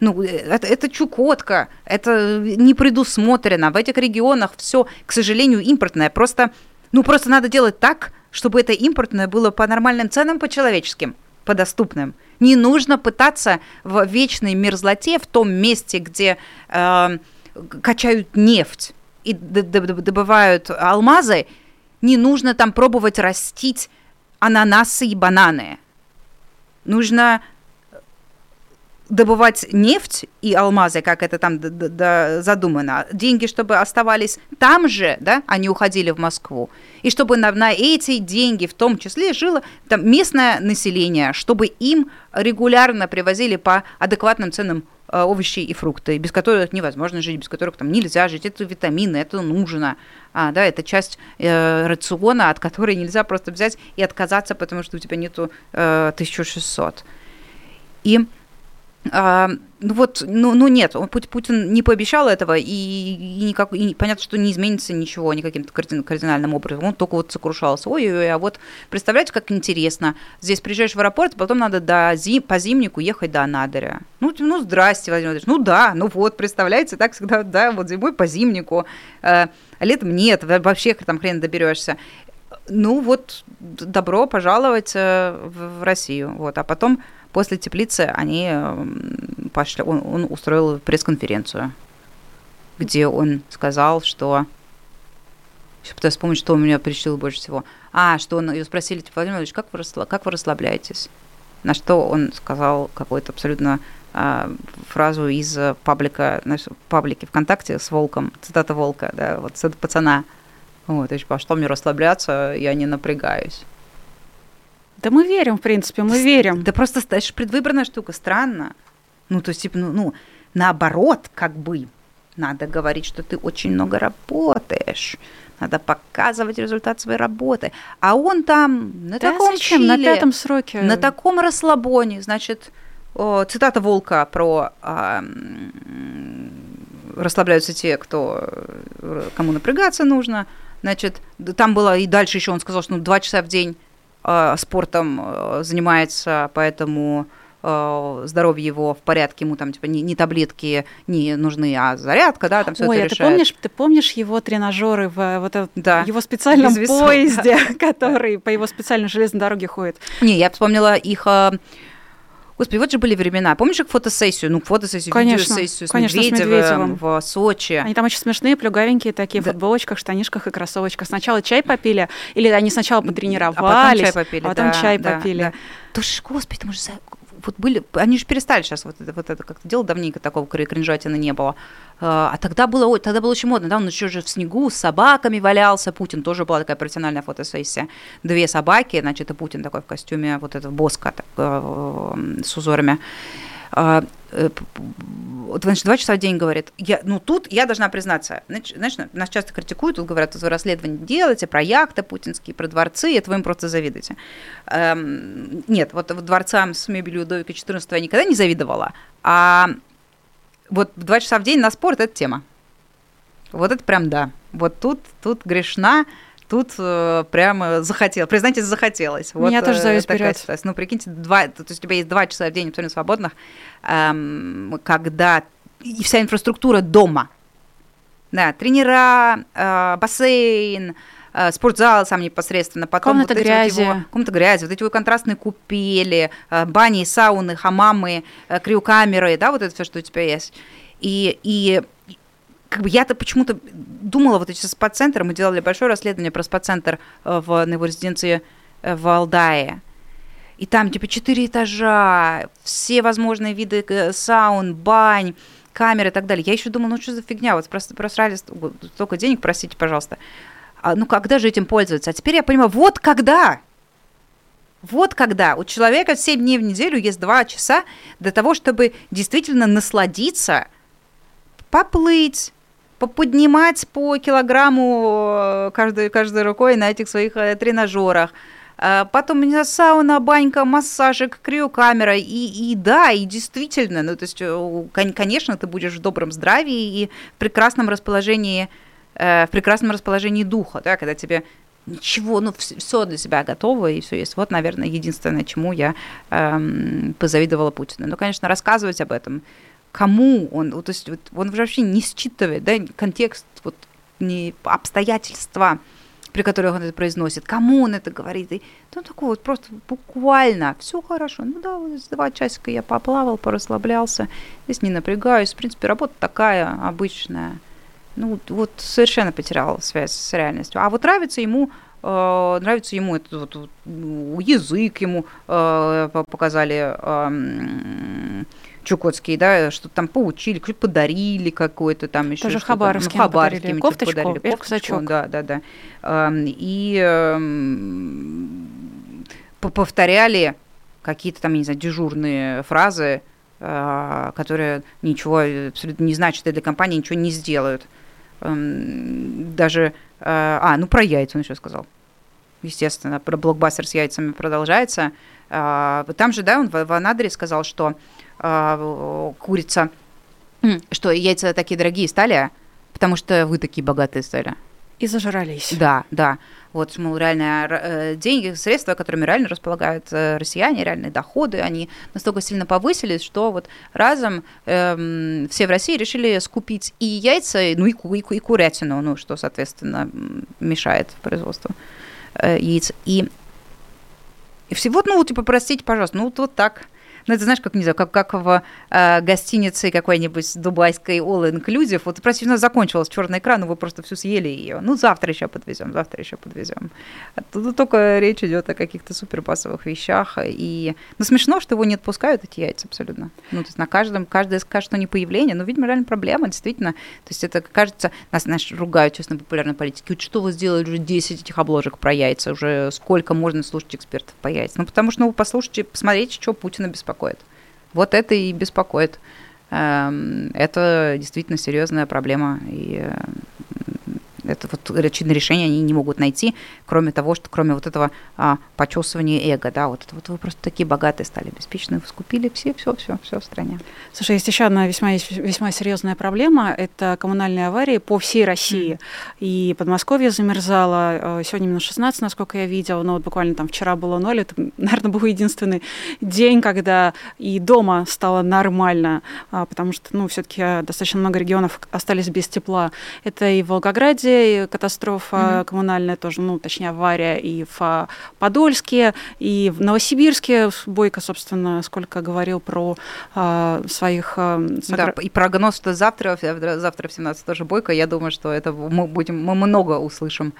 Ну, э, это, это Чукотка, это не предусмотрено. В этих регионах все, к сожалению, импортное. Просто, ну, просто надо делать так, чтобы это импортное было по нормальным ценам, по человеческим, по доступным. Не нужно пытаться в вечной мерзлоте, в том месте, где э, качают нефть и добывают алмазы, не нужно там пробовать растить ананасы и бананы. Нужно добывать нефть и алмазы, как это там задумано, деньги, чтобы оставались там же, да, они уходили в Москву, и чтобы на, на эти деньги в том числе жило там местное население, чтобы им регулярно привозили по адекватным ценам э, овощи и фрукты, без которых невозможно жить, без которых там нельзя жить, это витамины, это нужно, а, да, это часть э, рациона, от которой нельзя просто взять и отказаться, потому что у тебя нету э, 1600. И а, ну вот, ну, ну нет, Путин не пообещал этого, и, и, никак, и понятно, что не изменится ничего никаким-то кардинальным образом. Он только вот сокрушался. Ой-ой-ой, а вот представляете, как интересно. Здесь приезжаешь в аэропорт, потом надо до зим, по зимнику ехать до Анадыря. Ну, ну, здрасте, Владимир Владимирович. Ну да, ну вот, представляете, так всегда, да, вот зимой по зимнику, э, а летом нет, вообще там хрен доберешься. Ну вот, добро пожаловать э, в, Россию. Вот, а потом После теплицы они пошли, он, он устроил пресс-конференцию, где он сказал, что Сейчас пытаюсь вспомнить, что у меня причило больше всего. А, что он, ее спросили, типа, Владимир Владимирович, как вы, расслаб, как вы расслабляетесь? На что он сказал какой-то абсолютно а, фразу из паблика, знаешь, паблики ВКонтакте с Волком, цитата Волка, да, вот цитата пацана. Вот, то есть, что мне расслабляться, я не напрягаюсь.
Да мы верим, в принципе, мы верим.
Да просто, знаешь, предвыборная штука, странно. Ну, то есть, типа, ну, ну, наоборот, как бы, надо говорить, что ты очень много работаешь, надо показывать результат своей работы. А он там на да таком
зачем?
чиле,
на пятом сроке.
На таком расслабоне, значит, цитата Волка про а, расслабляются те, кто кому напрягаться нужно. Значит, там было и дальше еще он сказал, что ну, два часа в день э, спортом э, занимается, поэтому э, здоровье его в порядке, ему там типа не, не таблетки не нужны, а зарядка, да, там все
Ой,
это
а
решает.
ты помнишь, ты помнишь его тренажеры в вот этом,
Да.
его специальном
Без
поезде, который по его специальной железной дороге ходит?
Не, я вспомнила их... Господи, вот же были времена. Помнишь, как фотосессию? Ну, фотосессию,
Конечно,
видеосессию с,
конечно, с
Медведевым
Медведевым.
в Сочи.
Они там очень смешные, плюгавенькие такие, в
Да.
футболочках, штанишках и кроссовочках. Сначала чай попили, или они сначала
А потом
потренировались,
чай попили.
а потом
да,
чай
да,
попили.
да. То ж, господи, мы же за- вот были, они же перестали сейчас вот это, вот это как-то дело давненько такого кринжатины не было. А а тогда было, ой, тогда было очень модно, да, он еще же в снегу с собаками валялся, Путин тоже была такая профессиональная фотосессия. Две собаки, значит, и Путин такой в костюме вот этого боска так, э, с узорами. Э, значит, два часа в день говорит. Я, ну, тут я должна признаться. Знаешь, знаешь, нас часто критикуют, тут говорят, вы расследование делаете про яхты путинские, про дворцы, это вы им просто завидуете. Эм, нет, вот, вот дворцам с мебелью Людовика XIV я никогда не завидовала, а вот два часа в день на спорт – это тема. Вот это прям да. Вот тут, тут грешна, тут э, прямо захотела. Признайте, захотелось. Вот,
Меня тоже
э,
зависть
такая
берет.
ситуация. Ну, прикиньте, два, то есть у тебя есть два часа в день абсолютно свободных, эм, когда и вся инфраструктура дома. Да, тренера, э, бассейн, э, спортзал сам непосредственно, потом
Комната
вот эти вот
грязи.
его- комната грязи, вот эти вот контрастные купели, бани, сауны, хамамы, криокамеры, да, вот это все, что у тебя есть. И, и как бы я-то почему-то думала, вот эти спа-центры, мы делали большое расследование про спа-центр э, в, на его резиденции э, в Алдае. И там типа четыре этажа, все возможные виды э, саун, бань, камеры и так далее. Я еще думала, ну что за фигня, вот просто просрали ст- столько денег, простите, пожалуйста. А, ну когда же этим пользоваться? А теперь я понимаю, вот когда. Вот когда у человека 7 дней в неделю есть 2 часа для того, чтобы действительно насладиться, поплыть, поподнимать по килограмму э, каждой, каждой рукой на этих своих э, тренажерах. А Потом у меня сауна, банька, массажик, криокамера. И, и да, и действительно, ну, то есть, э, кон- конечно, ты будешь в добром здравии и в прекрасном расположении, э, в прекрасном расположении духа, да, когда тебе ничего, ну, все для себя готово и все есть. Вот, наверное, единственное, чему я эм, позавидовала Путину. Ну, конечно, рассказывать об этом, кому он, вот, то есть вот, он вообще не считывает, да, контекст, вот, не обстоятельства, при которых он это произносит, кому он это говорит. И, ну, такой вот просто буквально, все хорошо. Ну да, вот два часика я поплавал, порасслаблялся, здесь не напрягаюсь. В принципе, работа такая обычная. Ну, вот совершенно потерял связь с реальностью. А вот нравится ему э, нравится ему этот вот, ну, язык ему э, по- показали эм, Чукотский, да, что там поучили, подарили какой-то там еще
Тоже
что-то. Ну,
им подарили.
Что-то
Кофточку
подарили. Кофточку,
рюкзачок.
Да, да, да. И эм, по- повторяли какие-то там, я не знаю, дежурные фразы, э, которые ничего абсолютно не значат и для компании ничего не сделают. Даже, э, а, ну про яйца он еще сказал. Естественно, про блокбастер с яйцами продолжается. А, Там же, да, он в в Анадыре сказал, что а, курица, м, что яйца такие дорогие стали, потому что вы такие богатые стали.
И зажрались.
Да, да. Вот, мол, реально э, деньги, средства, которыми реально располагают э, россияне, реальные доходы, они настолько сильно повысились, что вот разом эм, все в России решили скупить и яйца, ну и, ку- и, ку- и курятину, ну, что, соответственно, мешает производству э, яиц. И, и все, вот, ну, типа, простите, пожалуйста, ну, вот, вот так. Ну, это знаешь, как, не знаю, как, как в э, гостинице какой-нибудь дубайской All Inclusive. Вот, простите, у нас закончилась черный экран, но вы просто всю съели ее. Ну, завтра еще подвезем, завтра еще подвезем. А тут только речь идет о каких-то супербасовых вещах. И, ну, смешно, что его не отпускают, эти яйца, абсолютно. Ну, то есть на каждом, каждое скажет, что не появление, но, видимо, реально проблема, действительно. То есть это, кажется, нас, знаешь, ругают, честно, популярной политики. Вот что вы сделали уже 10 этих обложек про яйца, уже сколько можно слушать экспертов по яйцам? Ну, потому что, ну, послушайте, посмотрите, что Путина беспокоит. Вот это и беспокоит. Эм, это действительно серьезная проблема. И э, это вот очевидно решение они не могут найти, кроме того, что кроме вот этого а, почесывания эго, да, вот это вот вы просто такие богатые стали, беспечные, вы скупили все, все, все, все в стране.
Слушай, есть еще одна весьма весьма серьезная проблема, это коммунальные аварии по всей России, mm. и Подмосковье замерзало, э, сегодня минус 16, насколько я видела, но вот буквально там вчера было ноль, это, наверное, был единственный день, когда и дома стало нормально, а, потому что, ну, все-таки э, достаточно много регионов остались без тепла. Это и в Волгограде, и катастрофа mm-hmm. коммунальная тоже, ну, точнее, авария и в Подольске, и в Новосибирске. Бойко, собственно, сколько говорил про а, своих...
Согр... Да, и прогноз, что завтра, завтра в 17 тоже Бойко, я думаю, что это мы будем, мы много услышим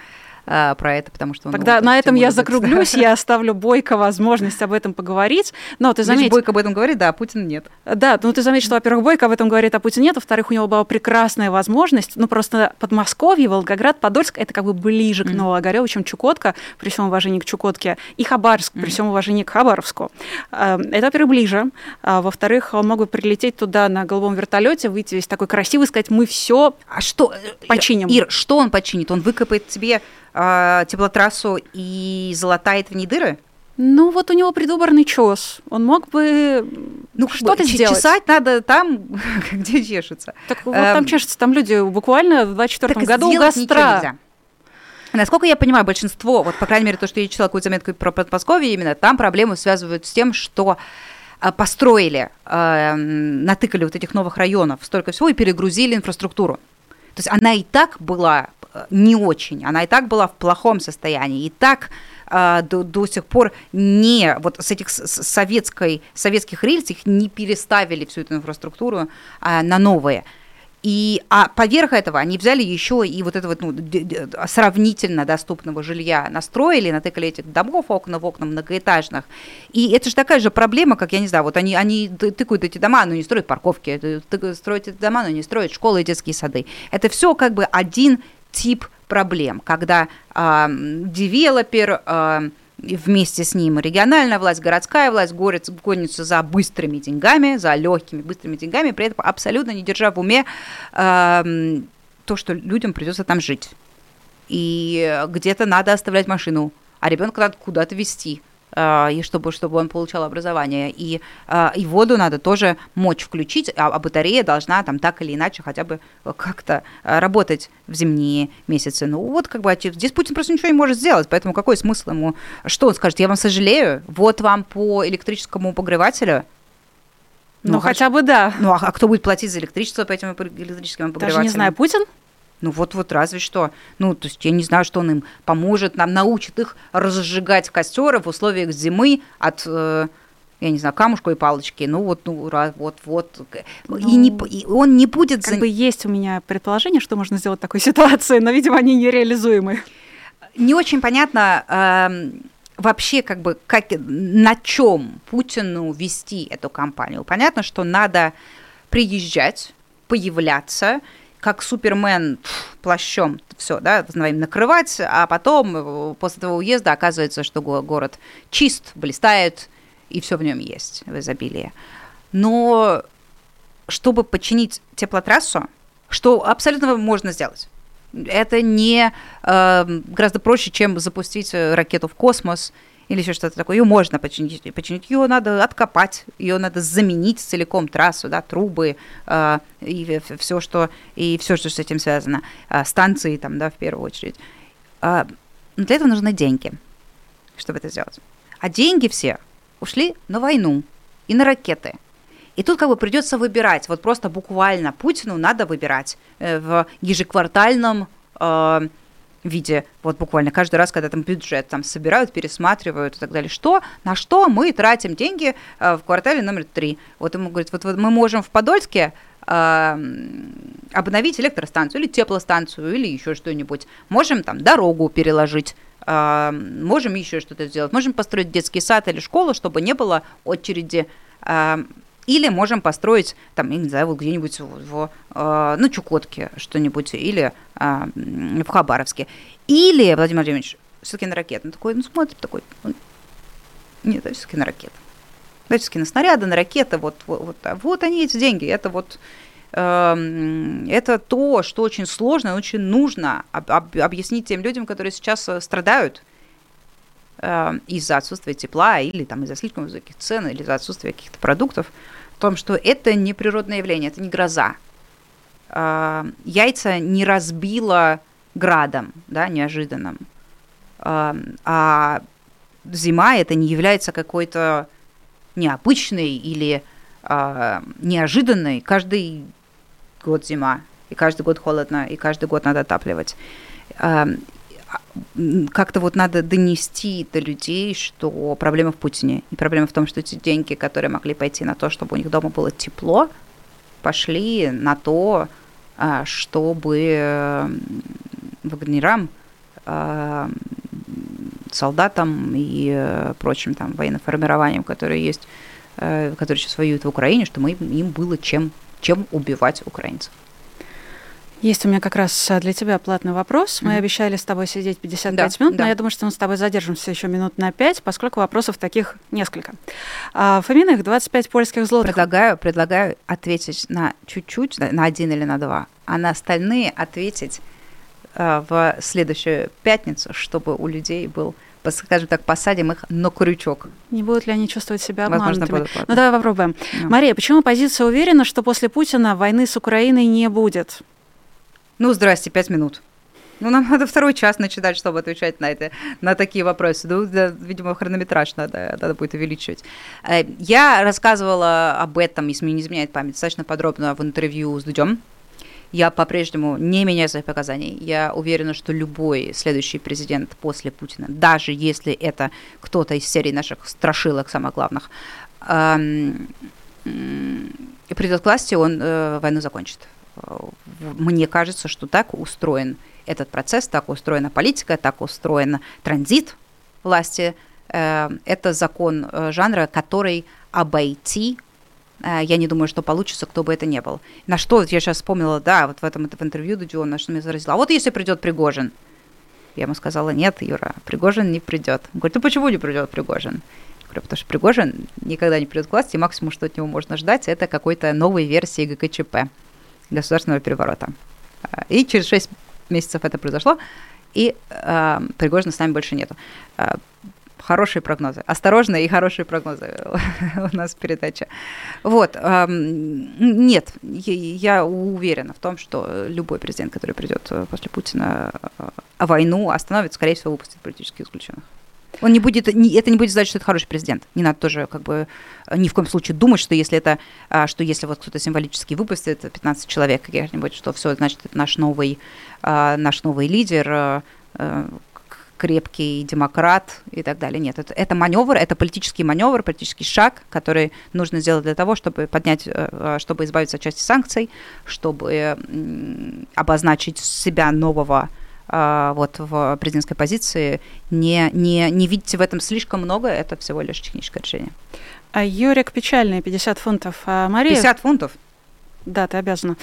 а, про это, потому что...
Тогда на этом я закруглюсь, я оставлю Бойко возможность об этом поговорить. Но ты заметь...
Бойко об этом говорит, да, а Путин нет.
Да, ну ты заметишь, что, во-первых, Бойко об этом говорит, а Путин нет, во-вторых, у него была прекрасная возможность, ну просто Подмосковье, Волгоград, Подольск, это как бы ближе к Новоогарёву, чем Чукотка, при всем уважении к Чукотке, и Хабаровск, при всем уважении к Хабаровску. А, это, во-первых, ближе. А, во-вторых, он мог бы прилететь туда на голубом вертолете, выйти весь такой красивый, сказать, мы все
а что,
э, починим.
Ир, что он починит? Он выкопает тебе э, теплотрассу и залатает в ней дыры?
Ну, вот у него предвыборный чес. Он мог бы ну, что-то сделать.
Чесать надо там, где чешется.
Так вот эм, там чешется, там люди буквально в 24 году у костра.
Насколько я понимаю, большинство, вот, по крайней мере, то, что я читала какую-то заметку про Подмосковье, именно там проблемы связывают с тем, что э, построили, э, натыкали вот этих новых районов столько всего и перегрузили инфраструктуру. То есть она и так была не очень. Она и так была в плохом состоянии, и так э, до, до сих пор не вот с этих советской советских рельс их не переставили всю эту инфраструктуру э, на новые. И, а поверх этого они взяли еще и вот это вот ну, сравнительно доступного жилья настроили, натыкали этих домов окна в окна многоэтажных. И это же такая же проблема, как, я не знаю, вот они, они тыкают эти дома, но не строят парковки, строят эти дома, но не строят школы и детские сады. Это все как бы один тип проблем, когда э, девелопер э, вместе с ним региональная власть, городская власть гонятся, гонятся за быстрыми деньгами, за легкими быстрыми деньгами, при этом абсолютно не держа в уме э, то, что людям придется там жить. И где-то надо оставлять машину, а ребенка надо куда-то везти. А, и чтобы, чтобы он получал образование. И, а, и воду надо тоже мочь включить, а, а батарея должна там так или иначе хотя бы как-то работать в зимние месяцы. Ну вот как бы здесь Путин просто ничего не может сделать, поэтому какой смысл ему? Что он скажет? Я вам сожалею, вот вам по электрическому обогревателю
ну, ну хотя бы да.
Ну, а, а кто будет платить за электричество по этим электрическим обогревателям? Даже
не знаю, Путин?
Ну вот-вот, разве что. Ну, то есть я не знаю, что он им поможет, нам научит их разжигать костеры в условиях зимы от э, я не знаю, камушку и палочки, ну вот, ну, вот, вот. Ну, и, не, и он не будет...
Как за... бы есть у меня предположение, что можно сделать в такой ситуации, но, видимо, они нереализуемы.
Не очень понятно э, вообще, как бы, как, на чем Путину вести эту кампанию. Понятно, что надо приезжать, появляться, как Супермен плащом все, да, называем накрывать, а потом э, после этого уезда оказывается, что город чист, блистает, и все в нем есть в изобилии. Но чтобы починить теплотрассу, что абсолютно можно сделать. Это не э, гораздо проще, чем запустить э, ракету в космос или еще что-то такое. Ее можно починить, починить. Ее надо откопать, ее надо заменить целиком трассу, да, трубы э, и все, что и все, что с этим связано, э, станции там, да, в первую очередь. Э, для этого нужны деньги, чтобы это сделать. А деньги все ушли на войну и на ракеты. И тут как бы придется выбирать, вот просто буквально Путину надо выбирать э, в ежеквартальном виде, вот буквально каждый раз, когда там бюджет там собирают, пересматривают и так далее, что, на что мы тратим деньги э, в квартале номер три. Вот ему говорит, вот, вот мы можем в Подольске э, обновить электростанцию или теплостанцию или еще что-нибудь. Можем там дорогу переложить, э, можем еще что-то сделать, можем построить детский сад или школу, чтобы не было очереди. Э, или можем построить, там, я не знаю, вот где-нибудь в, в э, ну, Чукотке что-нибудь, или э, в Хабаровске. Или, Владимир Владимирович, все-таки на ракету. Он такой, ну, смотрит, такой, ну, нет, это все-таки на. Давайте все-таки на снаряды, на ракеты, вот, вот, вот, вот они, эти деньги, это вот эм, это то, что очень сложно, очень нужно объяснить тем людям, которые сейчас э, страдают эм, из-за отсутствия тепла или там из-за слишком высоких цен или из-за отсутствия каких-то продуктов том, что это не природное явление, это не гроза. А, яйца не разбило градом, да, неожиданным. А, а зима это не является какой-то необычной или а, неожиданной. Каждый год зима, и каждый год холодно, и каждый год надо отапливать. Как-то вот надо донести до людей, что проблема в Путине. И проблема в том, что эти деньги, которые могли пойти на то, чтобы у них дома было тепло, пошли на то, а, чтобы вагнерам, а, солдатам и э, прочим там военным формированиям, которые есть, э, которые сейчас воюют в Украине, чтобы им было чем, чем убивать украинцев.
Есть у меня как раз для тебя платный вопрос. Мы mm-hmm. обещали с тобой сидеть 55 да, минут, да. но я думаю, что мы с тобой задержимся еще минут на 5, поскольку вопросов таких несколько. А, Фоминых 25 польских злотых.
Предлагаю, предлагаю ответить на чуть-чуть, на один или на два, а на остальные ответить а, в следующую пятницу, чтобы у людей был скажем так, посадим их на крючок.
Не будут ли они чувствовать себя обманутыми? Возможно, будут, ну, давай попробуем. No. Мария, почему оппозиция уверена, что после Путина войны с Украиной не будет?
Ну, здрасте, пять минут. Ну, нам надо второй час начинать, чтобы отвечать на, это, на такие вопросы. Ну, да, видимо, хронометраж надо, надо будет увеличивать. Э, я рассказывала об этом, если не изменяет память, достаточно подробно в интервью с Дудем. Я по-прежнему не меняю своих показаний. Я уверена, что любой следующий президент после Путина, даже если это кто-то из серии наших страшилок, самых главных, эм, придет к власти, он э, войну закончит мне кажется, что так устроен этот процесс, так устроена политика, так устроен транзит власти. Э, это закон э, жанра, который обойти э, я не думаю, что получится, кто бы это ни был. На что я сейчас вспомнила, да, вот в этом в интервью Дудю, на что меня заразило. А вот если придет Пригожин? Я ему сказала, нет, Юра, Пригожин не придет. Он говорит, ну почему не придет Пригожин? Говорю, потому что Пригожин никогда не придет к власти, максимум, что от него можно ждать, это какой-то новой версии ГКЧП государственного переворота. И через 6 месяцев это произошло, и э, Пригожина с нами больше нету. Э, хорошие прогнозы. Осторожные и хорошие прогнозы у нас передача. Вот. Э, нет, я уверена в том, что любой президент, который придет э, после Путина, э, войну остановит, скорее всего, выпустит политических исключенных. Он не будет, это не будет значить, что это хороший президент. Не надо тоже как бы ни в коем случае думать, что если это, а, что если вот кто-то символически выпустит 15 человек каких-нибудь, что все, значит, наш новый, а, наш новый лидер, а, крепкий демократ и так далее. Нет, это, это маневр, это политический маневр, политический шаг, который нужно сделать для того, чтобы поднять, чтобы избавиться от части санкций, чтобы обозначить себя нового вот в президентской позиции, не, не, не видите в этом слишком много, это всего лишь техническое решение.
А Юрик печальный, 50 фунтов. А Мария...
50 фунтов?
Да, ты обязана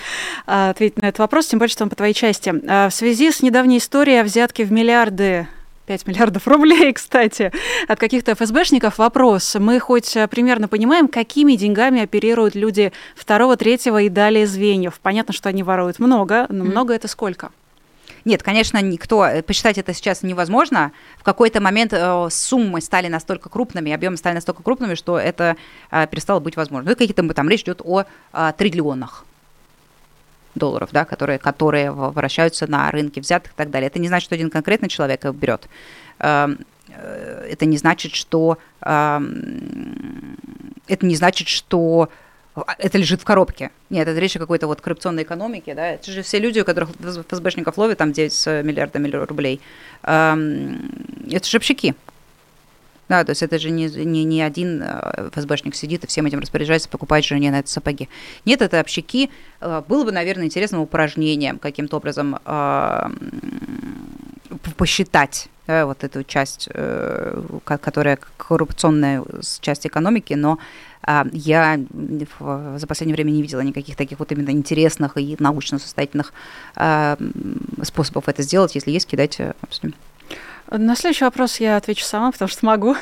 а, ответить на этот вопрос, тем более, что он по твоей части. В связи с недавней историей о взятке в миллиарды 5 миллиардов рублей, кстати, от каких-то ФСБшников вопрос. Мы хоть примерно понимаем, какими деньгами оперируют люди второго, третьего и далее звеньев. Понятно, что они воруют много, но много это сколько?
Нет, конечно, никто, э, посчитать это сейчас невозможно. В какой-то момент э, суммы стали настолько крупными, объемы стали настолько крупными, что это э, перестало быть возможным. Ну, какие-то там речь идет о э, триллионах долларов, да, которые, которые вращаются на рынке взятых и так далее. Это не значит, что один конкретный человек их берет. Эм, это не значит, что эм, это не значит, что это лежит в коробке. Нет, это речь о какой-то вот коррупционной экономике, да. Это же все люди, у которых ФСБшников ловят там 9 миллиардов рублей. Это же общаки. Да, то есть это же не, не, не один э, ФСБшник сидит и всем этим распоряжается, покупает жене на это сапоги. Нет, это общаки. Э, было бы, наверное, интересным упражнением каким-то образом посчитать да, вот эту часть, которая коррупционная часть экономики, но я за последнее время не видела никаких таких вот именно интересных и научно состоятельных способов это сделать. Если есть, кидайте обсудим.
На следующий вопрос я отвечу сама, потому что могу.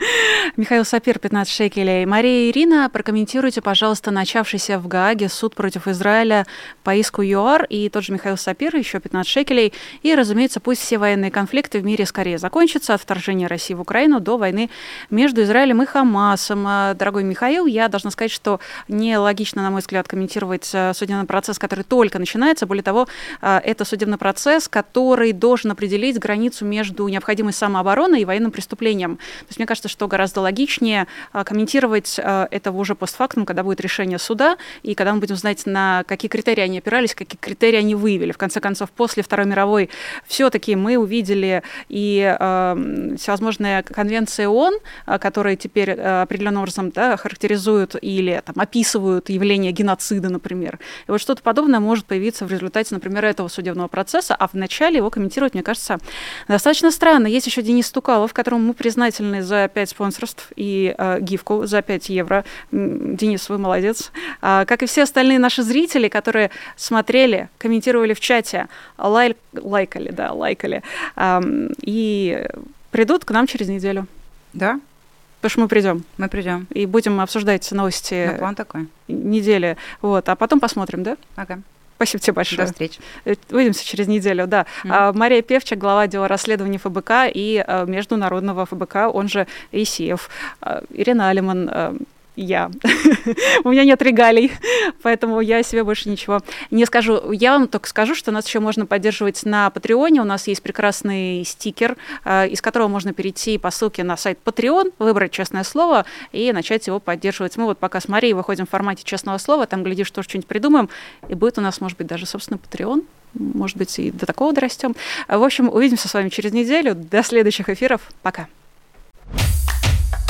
Михаил Сапир, 15 шекелей. Мария Ирина, прокомментируйте, пожалуйста, начавшийся в Гааге суд против Израиля по иску ЮАР и тот же Михаил Сапир, еще 15 шекелей. И, разумеется, пусть все военные конфликты в мире скорее закончатся от вторжения России в Украину до войны между Израилем и Хамасом. А, дорогой Михаил, я должна сказать, что нелогично, на мой взгляд, комментировать а, судебный процесс, который только начинается. Более того, а, это судебный процесс, который должен определить границу между между необходимой самообороной и военным преступлением. То есть мне кажется, что гораздо логичнее а, комментировать а, это уже постфактум, когда будет решение суда, и когда мы будем знать, на какие критерии они опирались, какие критерии они выявили. В конце концов, после Второй мировой все-таки мы увидели и э, всевозможные конвенции ООН, которые теперь определенным образом да, характеризуют или там, описывают явление геноцида, например. И вот что-то подобное может появиться в результате, например, этого судебного процесса, а в начале его комментировать, мне кажется, достаточно Довольно странно. Есть еще Денис Тукалов, которому мы признательны за 5 спонсорств и э, гифку за 5 евро. Денис, вы молодец. А, как и все остальные наши зрители, которые смотрели, комментировали в чате, лай, лайкали, да, лайкали. А, и придут к нам через неделю.
Да,
Потому что мы придем.
Мы придем.
И будем обсуждать новости
ну, план такой.
недели. Вот. А потом посмотрим, да?
Ага.
Спасибо тебе большое.
До встречи.
Э, увидимся через неделю, да. Mm. Мария Певчик, глава отдела расследований ФБК и э, Международного ФБК, он же ИСИФ. А, Ирина Алиман, э, я. У меня нет регалий, поэтому я себе больше ничего не скажу. Я вам только скажу, что нас еще можно поддерживать на Патреоне. У нас есть прекрасный стикер, э, из которого можно перейти по ссылке на сайт Patreon, выбрать честное слово и начать его поддерживать. Мы вот пока с Марией выходим в формате честного слова, там, глядишь, тоже что-нибудь придумаем, и будет у нас, может быть, даже, собственно, Patreon. Может быть, и до такого дорастем. В общем, увидимся с вами через неделю. До следующих эфиров. Пока.